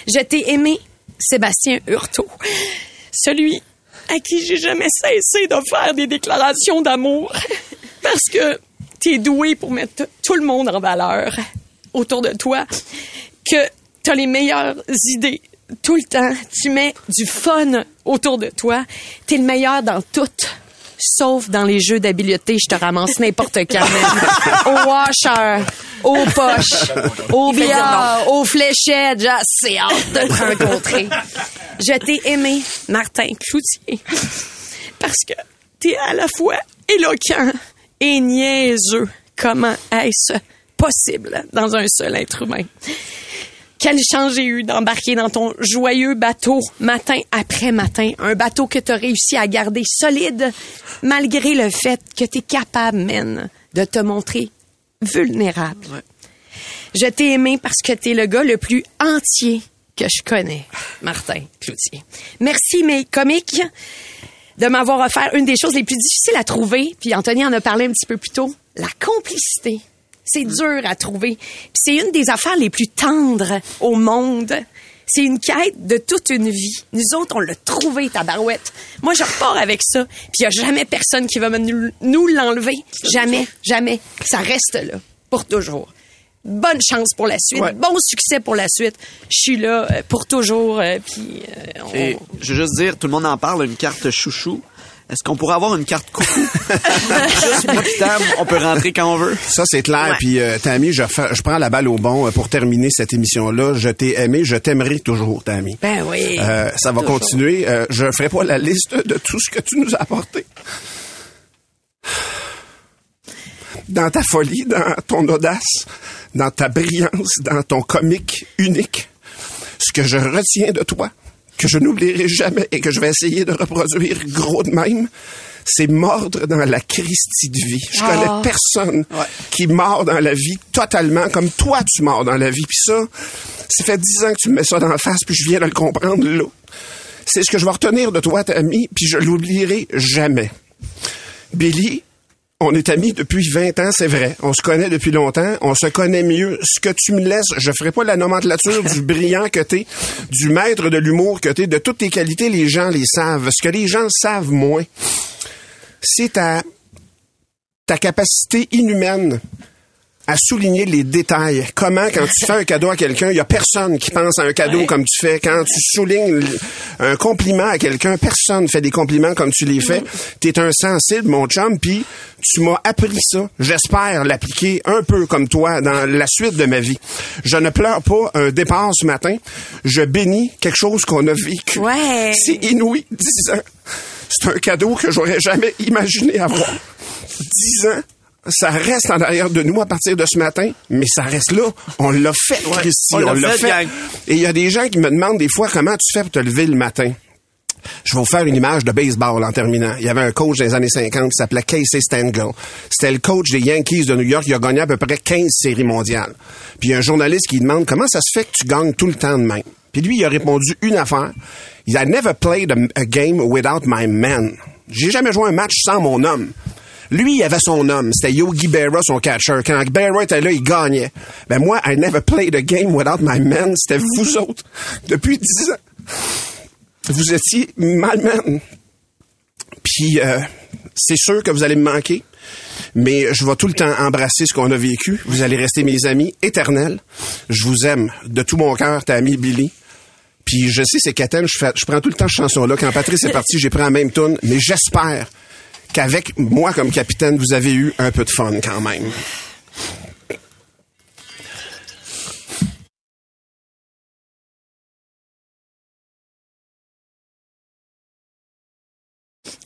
Speaker 3: Je t'ai aimé, Sébastien Hurtaud. Celui à qui j'ai jamais cessé de faire des déclarations d'amour. Parce que t'es doué pour mettre tout le monde en valeur autour de toi. Que t'as les meilleures idées tout le temps. Tu mets du fun autour de toi. T'es le meilleur dans tout. Sauf dans les jeux d'habileté, je te ramasse n'importe quand. Au washer, aux poches, au billard, aux fléchettes. J'ai assez hâte de te rencontrer. Je t'ai aimé, Martin Cloutier, parce que t'es à la fois éloquent et niaiseux. Comment est-ce possible dans un seul être humain? Quelle chance j'ai eu d'embarquer dans ton joyeux bateau matin après matin? Un bateau que tu as réussi à garder solide malgré le fait que tu es capable, man, de te montrer vulnérable. Je t'ai aimé parce que tu es le gars le plus entier que je connais, Martin Cloutier. Merci, mes comiques, de m'avoir offert une des choses les plus difficiles à trouver. Puis Anthony en a parlé un petit peu plus tôt. La complicité. C'est dur à trouver. Puis c'est une des affaires les plus tendres au monde. C'est une quête de toute une vie. Nous autres, on l'a trouvé, ta barouette. Moi, je repars avec ça. Puis il n'y a jamais personne qui va nous l'enlever. Jamais, jamais. Ça reste là. Pour toujours. Bonne chance pour la suite. Bon succès pour la suite. Je suis là euh, pour toujours. euh, puis euh, on-
Speaker 10: Et je veux juste dire, tout le monde en parle, une carte chouchou. Est-ce qu'on pourrait avoir une carte coucou? Juste moi pis Tam, on peut rentrer quand on veut.
Speaker 2: Ça, c'est clair. Puis, euh, Tammy, je, je prends la balle au bon euh, pour terminer cette émission-là. Je t'ai aimé, je t'aimerai toujours, Tammy.
Speaker 3: Ben oui.
Speaker 2: Euh, ça va
Speaker 3: Toujours.
Speaker 2: continuer. Euh, je ferai pas la liste de tout ce que tu nous as apporté. Dans ta folie, dans ton audace, dans ta brillance, dans ton comique unique. Ce que je retiens de toi, que je n'oublierai jamais et que je vais essayer de reproduire gros de même, c'est mordre dans la Christie de vie. Je
Speaker 1: Ah.
Speaker 2: connais personne qui mord dans la vie totalement comme toi tu mords dans la vie. Puis ça, ça fait dix ans que tu me mets ça dans la face, puis je viens de le comprendre là. C'est ce que je vais retenir de toi, Tammy, puis je l'oublierai jamais. Billy, on est amis depuis 20 ans, c'est vrai. On se connaît depuis longtemps. On se connaît mieux. Ce que tu me laisses, je ferai pas la nomenclature du brillant que t'es, du maître de l'humour que t'es, de toutes tes qualités, les gens les savent. Ce que les gens savent moins, c'est ta, ta capacité inhumaine à souligner les détails. Comment, quand tu fais un cadeau à quelqu'un, il y a personne qui pense à un cadeau comme tu fais. Quand tu soulignes un compliment à quelqu'un, personne fait des compliments comme tu les fais. T'es un sensible, mon chum, puis tu m'as appris ça. J'espère l'appliquer un peu comme toi dans la suite de ma vie. Je ne pleure pas un départ ce matin. Je bénis quelque chose qu'on a vécu.
Speaker 6: Ouais.
Speaker 2: C'est inouï, 10 ans. C'est un cadeau que j'aurais jamais imaginé avoir. 10 ans. Ça reste en arrière de nous à partir de ce matin, mais ça reste là. On l'a fait, Christy.
Speaker 10: on
Speaker 2: On
Speaker 10: l'a fait.
Speaker 2: Et il y a des gens qui me demandent des fois comment tu fais pour te lever le matin. Je vais vous faire une image de baseball en terminant. Il y avait un coach des années 50 qui s'appelait Casey Stengel. C'était le coach des Yankees de New York. Il a gagné à peu près 15 séries mondiales. Puis il y a un journaliste qui demande comment ça se fait que tu gagnes tout le temps de même? Puis lui, il a répondu une affaire. Il a never played a, a game without my man. J'ai jamais joué un match sans mon homme. Lui, il avait son homme. C'était Yogi Berra, son catcher. Quand Berra était là, il gagnait. Ben moi, I never played a game without my man. C'était vous autres. Depuis 10 ans vous étiez malmen. Puis euh, c'est sûr que vous allez me manquer, mais je vais tout le temps embrasser ce qu'on a vécu. Vous allez rester mes amis éternels. Je vous aime de tout mon cœur, ta amie Billy. Puis je sais, c'est Caten, je, je prends tout le temps cette chanson-là. Quand Patrice est parti, j'ai pris la même tune, mais j'espère qu'avec moi comme capitaine, vous avez eu un peu de fun quand même.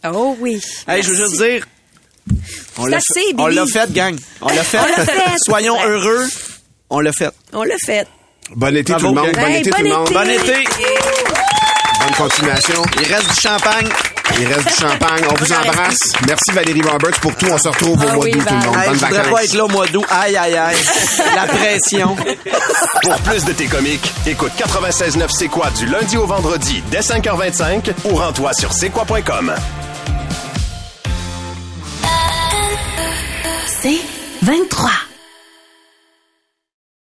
Speaker 3: Oh oui.
Speaker 10: Hey, je veux juste dire, on
Speaker 3: C'est
Speaker 10: l'a
Speaker 3: assez,
Speaker 10: fait, on
Speaker 3: Billy.
Speaker 10: l'a fait, gang. On l'a fait. Soyons
Speaker 3: Ouais.
Speaker 10: heureux. On l'a fait.
Speaker 3: On l'a fait.
Speaker 2: Bon été
Speaker 10: Bravo,
Speaker 2: tout le monde. Bon
Speaker 3: Hey,
Speaker 2: été
Speaker 3: bon
Speaker 2: tout le monde.
Speaker 3: été.
Speaker 10: Bon été.
Speaker 2: Bonne continuation.
Speaker 10: Il reste du champagne.
Speaker 2: Il reste du champagne. On vous embrasse. Merci Valérie Roberts pour tout. On se retrouve au
Speaker 3: Ah
Speaker 2: mois
Speaker 3: oui,
Speaker 2: d'août tout le monde.
Speaker 10: Hey,
Speaker 2: Bonnes
Speaker 10: je
Speaker 2: vacances.
Speaker 10: pas être là au mois d'août. Aïe, aïe, aïe. La pression.
Speaker 4: Pour plus de tes comiques, écoute 96.9 C'est quoi du lundi au vendredi dès 5h25 ou rends-toi sur c'est quoi.com.
Speaker 5: C'est 23.